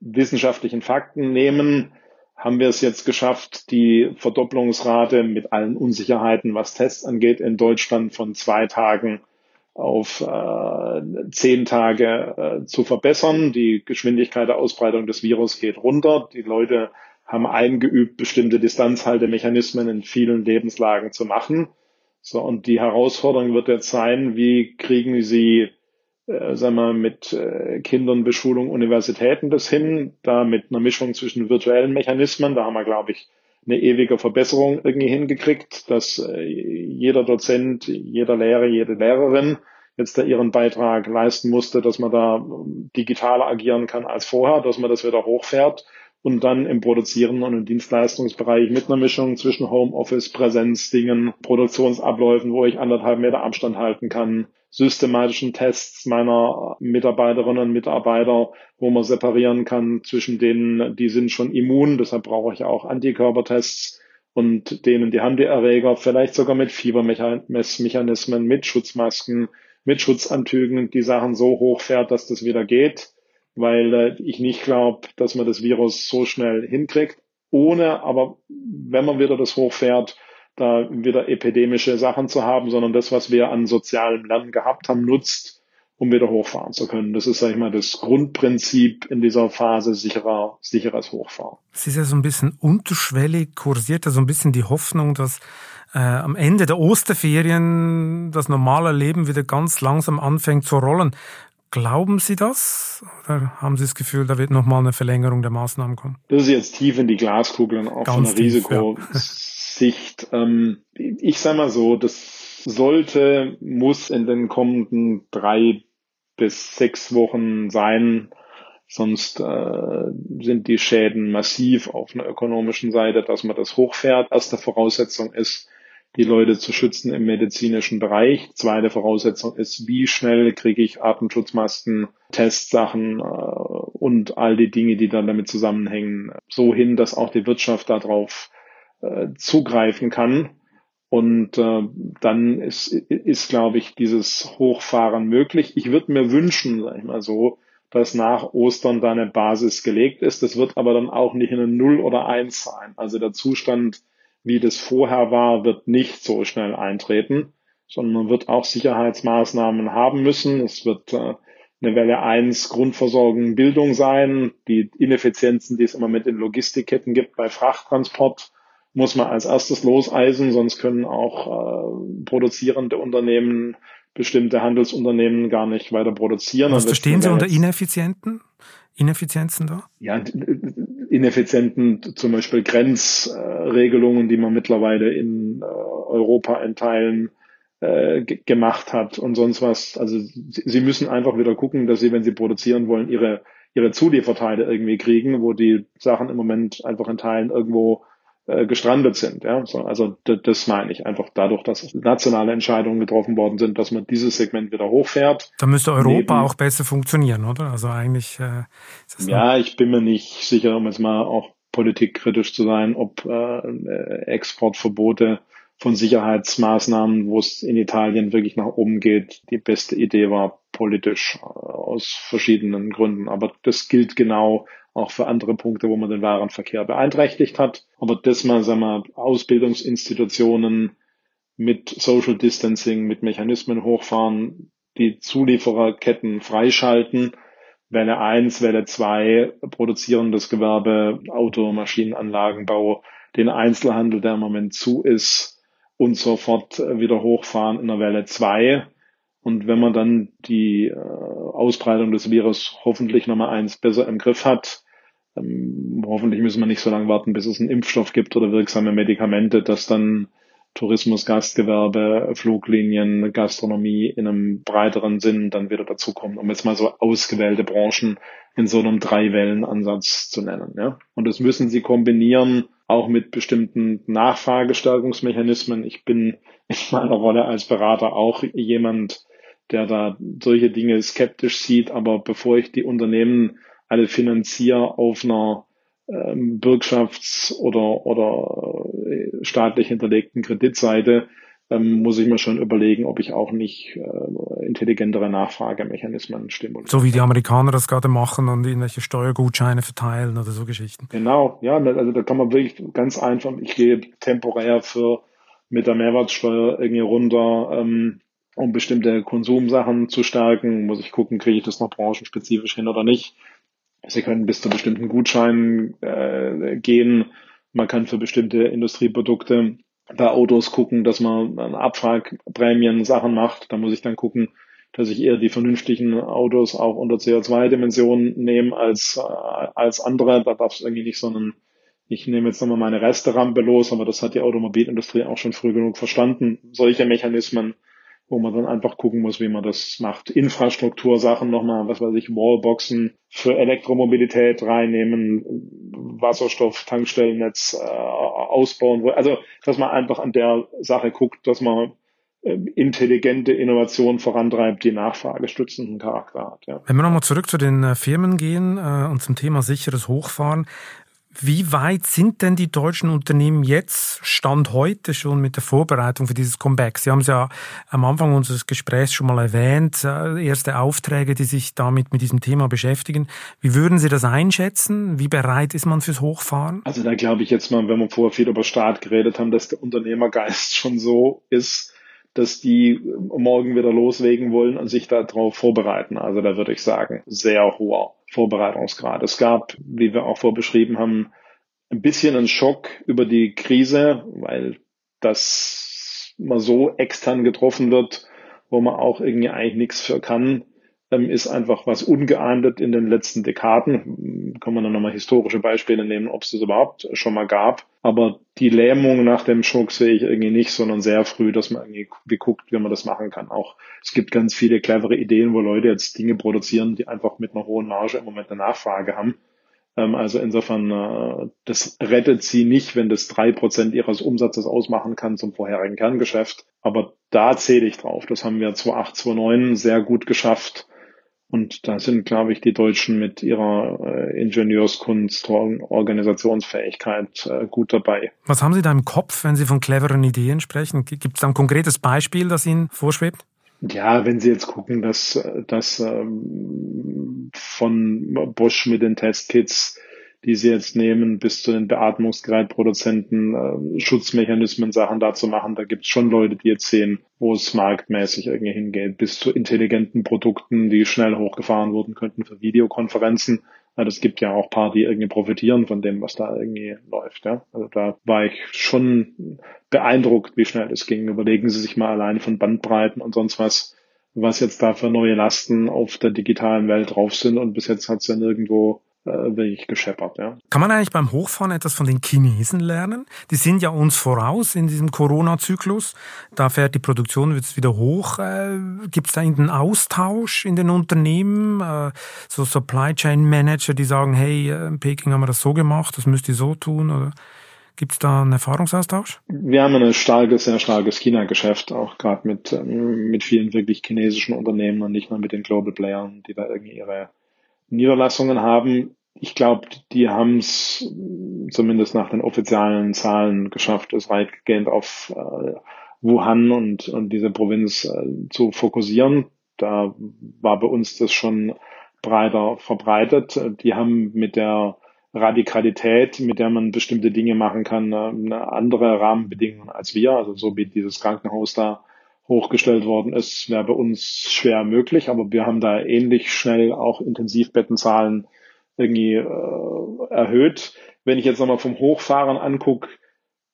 wissenschaftlichen Fakten nehmen, haben wir es jetzt geschafft, die Verdopplungsrate mit allen Unsicherheiten, was Tests angeht, in Deutschland von zwei Tagen auf äh, zehn Tage äh, zu verbessern. Die Geschwindigkeit der Ausbreitung des Virus geht runter. Die Leute haben eingeübt, bestimmte Distanzhaltemechanismen in vielen Lebenslagen zu machen. So, und die Herausforderung wird jetzt sein, wie kriegen Sie, äh, sagen wir, mit äh, Kindern, Beschulung, Universitäten das hin, da mit einer Mischung zwischen virtuellen Mechanismen, da haben wir, glaube ich, eine ewige Verbesserung irgendwie hingekriegt, dass äh, jeder Dozent, jeder Lehrer, jede Lehrerin jetzt da ihren Beitrag leisten musste, dass man da digitaler agieren kann als vorher, dass man das wieder hochfährt und dann im Produzieren und im Dienstleistungsbereich mit einer Mischung zwischen Homeoffice, Präsenzdingen, Produktionsabläufen, wo ich anderthalb Meter Abstand halten kann, systematischen Tests meiner Mitarbeiterinnen und Mitarbeiter, wo man separieren kann zwischen denen, die sind schon immun, deshalb brauche ich auch Antikörpertests und denen, die haben die Erreger, vielleicht sogar mit Fiebermechanismen, mit Schutzmasken, mit Schutzantügen, die Sachen so hochfährt, dass das wieder geht weil äh, ich nicht glaube, dass man das Virus so schnell hinkriegt, ohne aber, wenn man wieder das hochfährt, da wieder epidemische Sachen zu haben, sondern das, was wir an sozialem Lernen gehabt haben, nutzt, um wieder hochfahren zu können. Das ist, sag ich mal, das Grundprinzip in dieser Phase sicherer, sicheres Hochfahren. Es ist ja so ein bisschen unterschwellig, kursiert ja so ein bisschen die Hoffnung, dass äh, am Ende der Osterferien das normale Leben wieder ganz langsam anfängt zu rollen. Glauben Sie das? Oder haben Sie das Gefühl, da wird nochmal eine Verlängerung der Maßnahmen kommen? Das ist jetzt tief in die Glaskugel und auch Ganz von der Risikosicht. Ja. ähm, ich sage mal so, das sollte, muss in den kommenden drei bis sechs Wochen sein, Sonst äh, sind die Schäden massiv auf einer ökonomischen Seite, dass man das hochfährt. Erste Voraussetzung ist, die Leute zu schützen im medizinischen Bereich. Zweite Voraussetzung ist, wie schnell kriege ich Atemschutzmasken, Testsachen äh, und all die Dinge, die dann damit zusammenhängen, so hin, dass auch die Wirtschaft darauf äh, zugreifen kann. Und äh, dann ist, ist, glaube ich, dieses Hochfahren möglich. Ich würde mir wünschen, sag ich mal so, dass nach Ostern da eine Basis gelegt ist. Das wird aber dann auch nicht eine Null oder Eins sein. Also der Zustand wie das vorher war, wird nicht so schnell eintreten, sondern man wird auch Sicherheitsmaßnahmen haben müssen. Es wird äh, eine Welle 1 Grundversorgung, Bildung sein. Die Ineffizienzen, die es immer mit den Logistikketten gibt bei Frachttransport, muss man als erstes loseisen, sonst können auch äh, produzierende Unternehmen, bestimmte Handelsunternehmen gar nicht weiter produzieren. Was verstehen Sie unter Ineffizienten? Ineffizienzen da? Ja, ineffizienten zum Beispiel Grenzregelungen, die man mittlerweile in äh, Europa in Teilen äh, gemacht hat und sonst was. Also sie müssen einfach wieder gucken, dass sie, wenn sie produzieren wollen, ihre ihre Zulieferteile irgendwie kriegen, wo die Sachen im Moment einfach in Teilen irgendwo äh, gestrandet sind. Ja? So, also das meine ich einfach dadurch, dass nationale Entscheidungen getroffen worden sind, dass man dieses Segment wieder hochfährt. Da müsste Europa neben, auch besser funktionieren, oder? Also eigentlich. Äh, ja, ich bin mir nicht sicher, um jetzt mal auch politikkritisch zu sein, ob äh, Exportverbote von Sicherheitsmaßnahmen, wo es in Italien wirklich nach oben geht, die beste Idee war politisch äh, aus verschiedenen Gründen. Aber das gilt genau auch für andere Punkte, wo man den Warenverkehr beeinträchtigt hat. Aber das mal, sagen wir, Ausbildungsinstitutionen mit Social Distancing, mit Mechanismen hochfahren, die Zuliefererketten freischalten. Welle 1, Welle 2, produzierendes Gewerbe, Auto, Maschinenanlagenbau, den Einzelhandel, der im Moment zu ist und sofort wieder hochfahren in der Welle 2. Und wenn man dann die äh, Ausbreitung des Virus hoffentlich nochmal eins besser im Griff hat, ähm, hoffentlich müssen wir nicht so lange warten, bis es einen Impfstoff gibt oder wirksame Medikamente, dass dann Tourismus, Gastgewerbe, Fluglinien, Gastronomie in einem breiteren Sinn dann wieder dazukommen, um jetzt mal so ausgewählte Branchen in so einem Drei-Wellen-Ansatz zu nennen. Ja? Und das müssen sie kombinieren, auch mit bestimmten Nachfragestärkungsmechanismen. Ich bin in meiner Rolle als Berater auch jemand, der da solche Dinge skeptisch sieht, aber bevor ich die Unternehmen alle finanziere auf einer ähm, Bürgschafts- oder, oder äh, staatlich hinterlegten Kreditseite, ähm, muss ich mir schon überlegen, ob ich auch nicht äh, intelligentere Nachfragemechanismen stimuliere. So wie die Amerikaner das gerade machen und irgendwelche Steuergutscheine verteilen oder so Geschichten. Genau, ja, also da kann man wirklich ganz einfach, ich gehe temporär für mit der Mehrwertsteuer irgendwie runter, ähm, um bestimmte Konsumsachen zu stärken, muss ich gucken, kriege ich das noch branchenspezifisch hin oder nicht. Sie können bis zu bestimmten Gutscheinen äh, gehen. Man kann für bestimmte Industrieprodukte bei Autos gucken, dass man Abfragprämien Sachen macht. Da muss ich dann gucken, dass ich eher die vernünftigen Autos auch unter CO2-Dimensionen nehme als, äh, als andere. Da darf es irgendwie nicht so einen, ich nehme jetzt nochmal meine Resterampe los, aber das hat die Automobilindustrie auch schon früh genug verstanden. Solche Mechanismen wo man dann einfach gucken muss, wie man das macht. Infrastruktursachen nochmal, was weiß ich, Wallboxen für Elektromobilität reinnehmen, Wasserstoff, Tankstellennetz äh, ausbauen. Also, dass man einfach an der Sache guckt, dass man äh, intelligente Innovation vorantreibt, die nachfragestützenden Charakter hat. Ja. Wenn wir nochmal zurück zu den äh, Firmen gehen äh, und zum Thema sicheres Hochfahren, wie weit sind denn die deutschen Unternehmen jetzt, Stand heute schon mit der Vorbereitung für dieses Comeback? Sie haben es ja am Anfang unseres Gesprächs schon mal erwähnt, äh, erste Aufträge, die sich damit mit diesem Thema beschäftigen. Wie würden Sie das einschätzen? Wie bereit ist man fürs Hochfahren? Also da glaube ich jetzt mal, wenn wir vorher viel über Staat geredet haben, dass der Unternehmergeist schon so ist, dass die morgen wieder loslegen wollen und sich darauf vorbereiten. Also da würde ich sagen, sehr hoher Vorbereitungsgrad. Es gab, wie wir auch vorbeschrieben haben, ein bisschen einen Schock über die Krise, weil das mal so extern getroffen wird, wo man auch irgendwie eigentlich nichts für kann ähm, ist einfach was ungeahndet in den letzten Dekaden. Kann man dann nochmal historische Beispiele nehmen, ob es das überhaupt schon mal gab. Aber die Lähmung nach dem Schock sehe ich irgendwie nicht, sondern sehr früh, dass man irgendwie wie guckt, wie man das machen kann. Auch es gibt ganz viele clevere Ideen, wo Leute jetzt Dinge produzieren, die einfach mit einer hohen Marge im Moment eine Nachfrage haben. Ähm, also insofern, äh, das rettet sie nicht, wenn das drei Prozent ihres Umsatzes ausmachen kann zum vorherigen Kerngeschäft. Aber da zähle ich drauf. Das haben wir 2008, 2009 sehr gut geschafft und da sind, glaube ich, die Deutschen mit ihrer äh, Ingenieurskunst und Organisationsfähigkeit äh, gut dabei. Was haben Sie da im Kopf, wenn Sie von cleveren Ideen sprechen? Gibt es da ein konkretes Beispiel, das Ihnen vorschwebt? Ja, wenn Sie jetzt gucken, dass, dass ähm, von Bosch mit den Testkits die sie jetzt nehmen, bis zu den Beatmungsgerätproduzenten, äh, Schutzmechanismen, Sachen da zu machen. Da gibt es schon Leute, die jetzt sehen, wo es marktmäßig irgendwie hingeht, bis zu intelligenten Produkten, die schnell hochgefahren wurden könnten für Videokonferenzen. Ja, das gibt ja auch paar, die irgendwie profitieren von dem, was da irgendwie läuft. Ja. Also da war ich schon beeindruckt, wie schnell das ging. Überlegen Sie sich mal allein von Bandbreiten und sonst was, was jetzt da für neue Lasten auf der digitalen Welt drauf sind. Und bis jetzt hat es ja nirgendwo wirklich gescheppert. Ja. Kann man eigentlich beim Hochfahren etwas von den Chinesen lernen? Die sind ja uns voraus in diesem Corona-Zyklus. Da fährt die Produktion jetzt wieder hoch. Äh, Gibt es da irgendeinen Austausch in den Unternehmen? Äh, so Supply Chain Manager, die sagen, hey, in Peking haben wir das so gemacht, das müsst ihr so tun? Oder Gibt es da einen Erfahrungsaustausch? Wir haben ein starkes, sehr starkes China-Geschäft, auch gerade mit, ähm, mit vielen wirklich chinesischen Unternehmen und nicht nur mit den Global Playern, die da irgendwie ihre Niederlassungen haben. Ich glaube, die haben es zumindest nach den offiziellen Zahlen geschafft, es weitgehend auf äh, Wuhan und, und diese Provinz äh, zu fokussieren. Da war bei uns das schon breiter verbreitet. Die haben mit der Radikalität, mit der man bestimmte Dinge machen kann, eine andere Rahmenbedingungen als wir. Also so wie dieses Krankenhaus da hochgestellt worden ist, wäre bei uns schwer möglich, aber wir haben da ähnlich schnell auch Intensivbettenzahlen irgendwie äh, erhöht. Wenn ich jetzt nochmal vom Hochfahren angucke,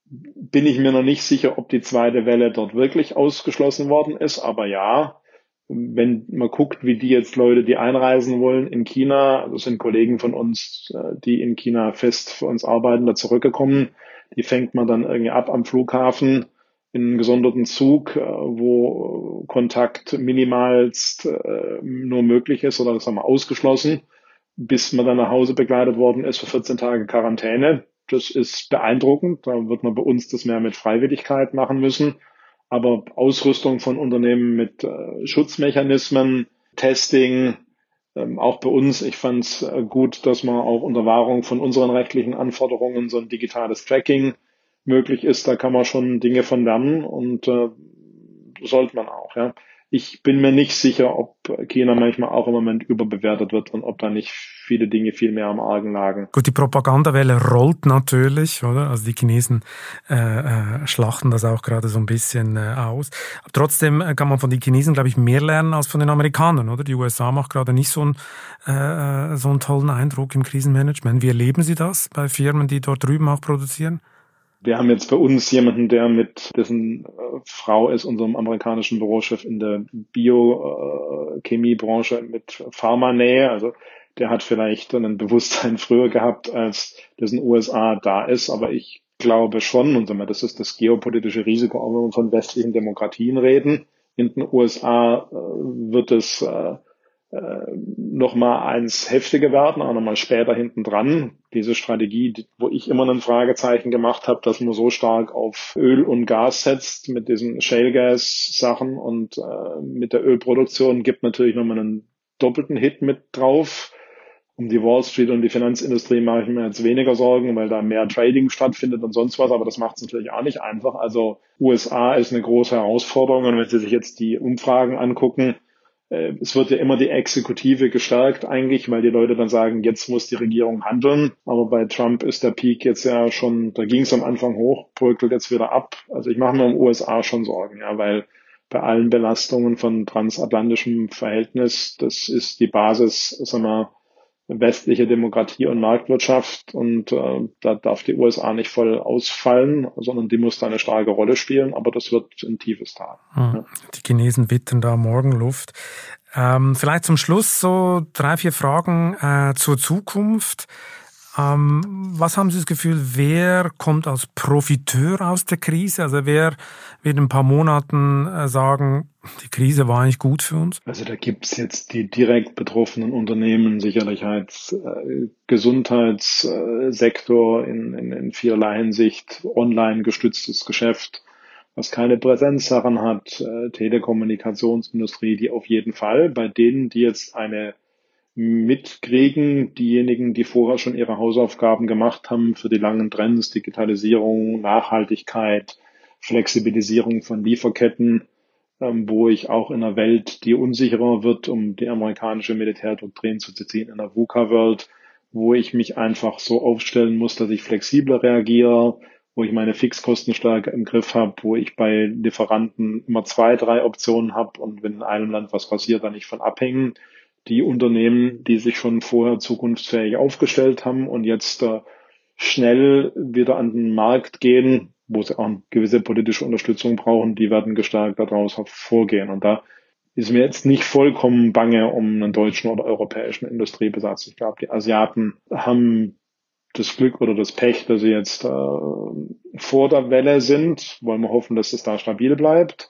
bin ich mir noch nicht sicher, ob die zweite Welle dort wirklich ausgeschlossen worden ist. Aber ja, wenn man guckt, wie die jetzt Leute, die einreisen wollen in China, das sind Kollegen von uns, äh, die in China fest für uns arbeiten, da zurückgekommen, die fängt man dann irgendwie ab am Flughafen in gesonderten Zug, äh, wo Kontakt minimalst äh, nur möglich ist oder sagen wir ausgeschlossen, bis man dann nach Hause begleitet worden ist für 14 Tage Quarantäne. Das ist beeindruckend. Da wird man bei uns das mehr mit Freiwilligkeit machen müssen. Aber Ausrüstung von Unternehmen mit äh, Schutzmechanismen, Testing, ähm, auch bei uns, ich fand es gut, dass man auch unter Wahrung von unseren rechtlichen Anforderungen so ein digitales Tracking möglich ist. Da kann man schon Dinge von lernen und äh, sollte man auch. Ja ich bin mir nicht sicher, ob China manchmal auch im Moment überbewertet wird und ob da nicht viele Dinge viel mehr am Argen lagen. Gut, die Propagandawelle rollt natürlich, oder? Also die Chinesen äh, äh, schlachten das auch gerade so ein bisschen äh, aus. Aber trotzdem äh, kann man von den Chinesen, glaube ich, mehr lernen als von den Amerikanern, oder? Die USA macht gerade nicht so, ein, äh, äh, so einen tollen Eindruck im Krisenmanagement. Wie erleben Sie das bei Firmen, die dort drüben auch produzieren? Wir haben jetzt bei uns jemanden, der mit dessen äh, Frau ist, unserem amerikanischen Bürochef in der Biochemiebranche äh, mit Pharmanähe. Also der hat vielleicht ein Bewusstsein früher gehabt, als dessen USA da ist. Aber ich glaube schon, und das ist das geopolitische Risiko, auch wenn wir von westlichen Demokratien reden. In den USA äh, wird es äh, nochmal eins heftiger werden, auch nochmal später hinten dran. Diese Strategie, wo ich immer ein Fragezeichen gemacht habe, dass man so stark auf Öl und Gas setzt mit diesen Shale Gas Sachen und äh, mit der Ölproduktion gibt natürlich nochmal einen doppelten Hit mit drauf. Um die Wall Street und die Finanzindustrie mache ich mir jetzt weniger Sorgen, weil da mehr Trading stattfindet und sonst was, aber das macht es natürlich auch nicht einfach. Also USA ist eine große Herausforderung und wenn Sie sich jetzt die Umfragen angucken, äh, es wird ja immer die Exekutive gestärkt eigentlich, weil die Leute dann sagen, jetzt muss die Regierung handeln. Aber bei Trump ist der Peak jetzt ja schon, da ging es am Anfang hoch, bröckelt jetzt wieder ab. Also ich mache mir im USA schon Sorgen, ja, weil bei allen Belastungen von transatlantischem Verhältnis, das ist die Basis, sagen wir, westliche Demokratie und Marktwirtschaft und äh, da darf die USA nicht voll ausfallen, sondern die muss da eine starke Rolle spielen, aber das wird ein tiefes Tal. Hm. Ja. Die Chinesen wittern da Morgenluft. Ähm, vielleicht zum Schluss so drei, vier Fragen äh, zur Zukunft. Ähm, was haben Sie das Gefühl, wer kommt als Profiteur aus der Krise? Also wer wird in ein paar Monaten äh, sagen, die Krise war eigentlich gut für uns? Also da gibt's jetzt die direkt betroffenen Unternehmen, sicherlich als äh, Gesundheitssektor in, in, in vielerlei Hinsicht, online gestütztes Geschäft, was keine Präsenzsachen hat, äh, Telekommunikationsindustrie, die auf jeden Fall bei denen, die jetzt eine mitkriegen, diejenigen, die vorher schon ihre Hausaufgaben gemacht haben für die langen Trends, Digitalisierung, Nachhaltigkeit, Flexibilisierung von Lieferketten, ähm, wo ich auch in einer Welt, die unsicherer wird, um die amerikanische Militärdoktrin zu zitieren, in der VUCA-World, wo ich mich einfach so aufstellen muss, dass ich flexibler reagiere, wo ich meine Fixkosten stärker im Griff habe, wo ich bei Lieferanten immer zwei, drei Optionen habe und wenn in einem Land was passiert, dann nicht von abhängen die Unternehmen, die sich schon vorher zukunftsfähig aufgestellt haben und jetzt äh, schnell wieder an den Markt gehen, wo sie auch gewisse politische Unterstützung brauchen, die werden gestärkt daraus hervorgehen. Und da ist mir jetzt nicht vollkommen bange um einen deutschen oder europäischen Industriebesatz. Ich glaube, die Asiaten haben das Glück oder das Pech, dass sie jetzt äh, vor der Welle sind. Wollen wir hoffen, dass es da stabil bleibt.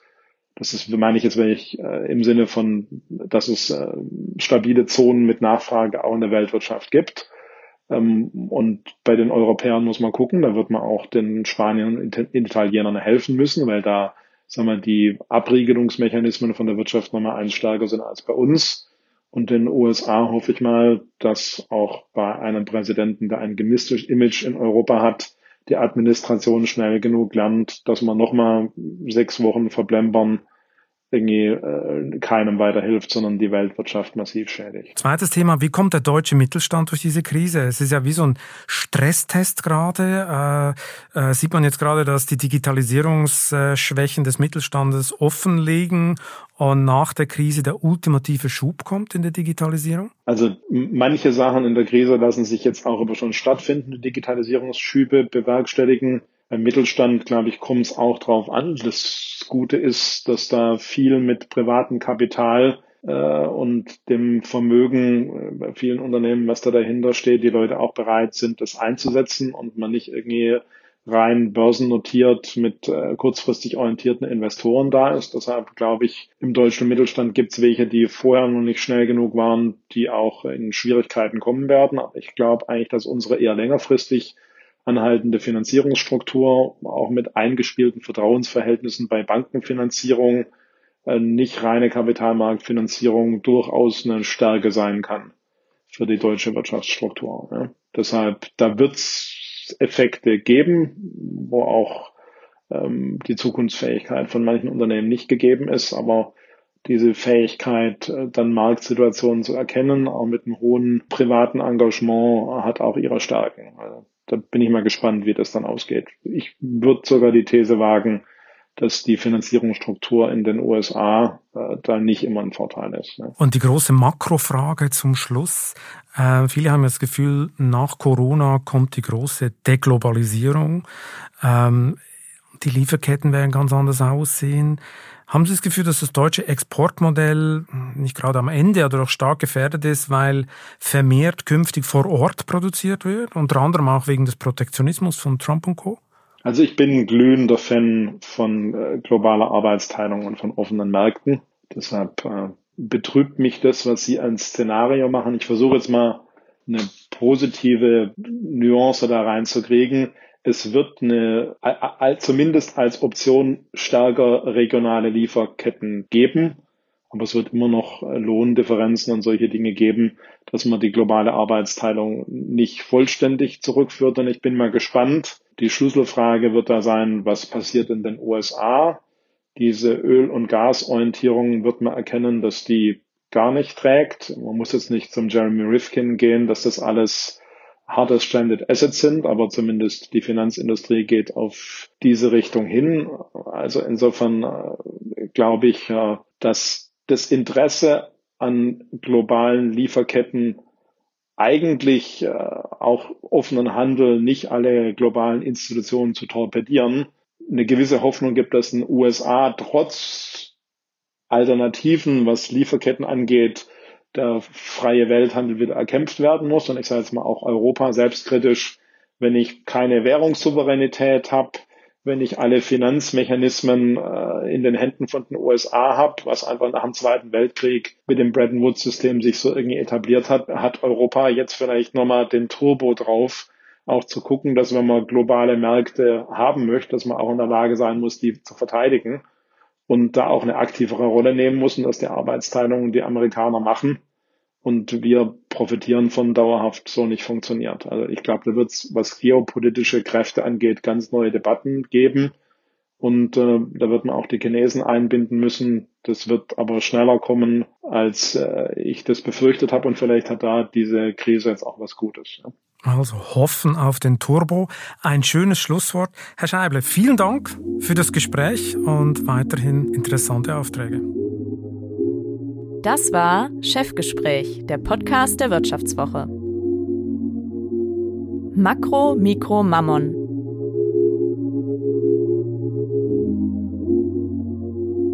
Das ist, meine ich jetzt, wenn ich äh, im Sinne von, dass es äh, stabile Zonen mit Nachfrage auch in der Weltwirtschaft gibt. Ähm, und bei den Europäern muss man gucken, da wird man auch den Spaniern und Italienern helfen müssen, weil da, sagen wir, die Abriegelungsmechanismen von der Wirtschaft nochmal eins stärker sind als bei uns. Und in den USA hoffe ich mal, dass auch bei einem Präsidenten, der ein gemischtes Image in Europa hat, die Administration schnell genug lernt, dass man nochmal sechs Wochen verblempern irgendwie äh, keinem weiterhilft, sondern die Weltwirtschaft massiv schädigt. Zweites Thema, wie kommt der deutsche Mittelstand durch diese Krise? Es ist ja wie so ein Stresstest gerade. Äh, äh, sieht man jetzt gerade, dass die Digitalisierungsschwächen des Mittelstandes offenlegen und nach der Krise der ultimative Schub kommt in der Digitalisierung? Also manche Sachen in der Krise lassen sich jetzt auch über schon stattfindende Digitalisierungsschübe bewerkstelligen. Beim Mittelstand, glaube ich, kommt es auch drauf an. Das Gute ist, dass da viel mit privatem Kapital äh, und dem Vermögen äh, bei vielen Unternehmen, was da dahinter steht, die Leute auch bereit sind, das einzusetzen und man nicht irgendwie rein börsennotiert mit äh, kurzfristig orientierten Investoren da ist. Deshalb glaube ich, im deutschen Mittelstand gibt es welche, die vorher noch nicht schnell genug waren, die auch in Schwierigkeiten kommen werden. Aber ich glaube eigentlich, dass unsere eher längerfristig anhaltende Finanzierungsstruktur, auch mit eingespielten Vertrauensverhältnissen bei Bankenfinanzierung, äh, nicht reine Kapitalmarktfinanzierung durchaus eine Stärke sein kann für die deutsche Wirtschaftsstruktur. Ja. Deshalb, da wird es Effekte geben, wo auch ähm, die Zukunftsfähigkeit von manchen Unternehmen nicht gegeben ist, aber diese Fähigkeit, äh, dann Marktsituationen zu erkennen, auch mit einem hohen privaten Engagement, hat auch ihre Stärken. Also da bin ich mal gespannt, wie das dann ausgeht. Ich würde sogar die These wagen, dass die Finanzierungsstruktur in den USA äh, da nicht immer ein Vorteil ist. Ne? Und die große Makrofrage zum Schluss. Äh, viele haben das Gefühl, nach Corona kommt die große Deglobalisierung. Ähm, die Lieferketten werden ganz anders aussehen. Haben Sie das Gefühl, dass das deutsche Exportmodell nicht gerade am Ende oder auch stark gefährdet ist, weil vermehrt künftig vor Ort produziert wird, unter anderem auch wegen des Protektionismus von Trump und Co.? Also ich bin glühender Fan von äh, globaler Arbeitsteilung und von offenen Märkten. Deshalb äh, betrübt mich das, was Sie als Szenario machen. Ich versuche jetzt mal eine positive Nuance da reinzukriegen es wird eine, zumindest als Option stärker regionale Lieferketten geben. Aber es wird immer noch äh, Lohndifferenzen und solche Dinge geben, dass man die globale Arbeitsteilung nicht vollständig zurückführt. Und ich bin mal gespannt. Die Schlüsselfrage wird da sein, was passiert in den USA. Diese Öl- und Gasorientierung wird man erkennen, dass die gar nicht trägt. Man muss jetzt nicht zum Jeremy Rifkin gehen, dass das alles harte Stranded Assets sind, aber zumindest die Finanzindustrie geht auf diese Richtung hin. Also insofern äh, glaube ich, äh, dass das Interesse an globalen Lieferketten eigentlich äh, auch offenen Handel, nicht alle globalen Institutionen zu torpedieren, eine gewisse Hoffnung gibt, dass in den USA trotz Alternativen, was Lieferketten angeht, der freie Welthandel wieder erkämpft werden muss. Und ich sage jetzt mal auch Europa selbstkritisch, wenn ich keine Währungssouveränität habe, wenn ich alle Finanzmechanismen äh, in den Händen von den USA habe, was einfach nach dem Zweiten Weltkrieg mit dem Bretton Woods-System sich so irgendwie etabliert hat, hat Europa jetzt vielleicht nochmal den Turbo drauf, auch zu gucken, dass wenn man globale Märkte haben möchte, dass man auch in der Lage sein muss, die zu verteidigen und da auch eine aktivere Rolle nehmen muss und dass die Arbeitsteilung die Amerikaner machen und wir profitieren von dauerhaft so nicht funktioniert. Also ich glaube, da wird es, was geopolitische Kräfte angeht, ganz neue Debatten geben. Und äh, da wird man auch die Chinesen einbinden müssen. Das wird aber schneller kommen, als äh, ich das befürchtet habe. Und vielleicht hat da diese Krise jetzt auch was Gutes. Ja. Also hoffen auf den Turbo. Ein schönes Schlusswort. Herr Scheible, vielen Dank für das Gespräch und weiterhin interessante Aufträge. Das war Chefgespräch, der Podcast der Wirtschaftswoche. Makro, Mikro, Mammon.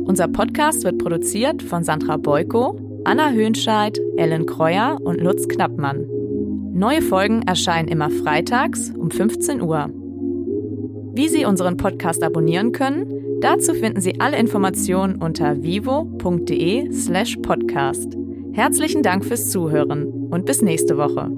Unser Podcast wird produziert von Sandra Beuko, Anna Höhnscheid, Ellen Kreuer und Lutz Knappmann. Neue Folgen erscheinen immer freitags um 15 Uhr. Wie Sie unseren Podcast abonnieren können, dazu finden Sie alle Informationen unter vivo.de/podcast. Herzlichen Dank fürs Zuhören und bis nächste Woche.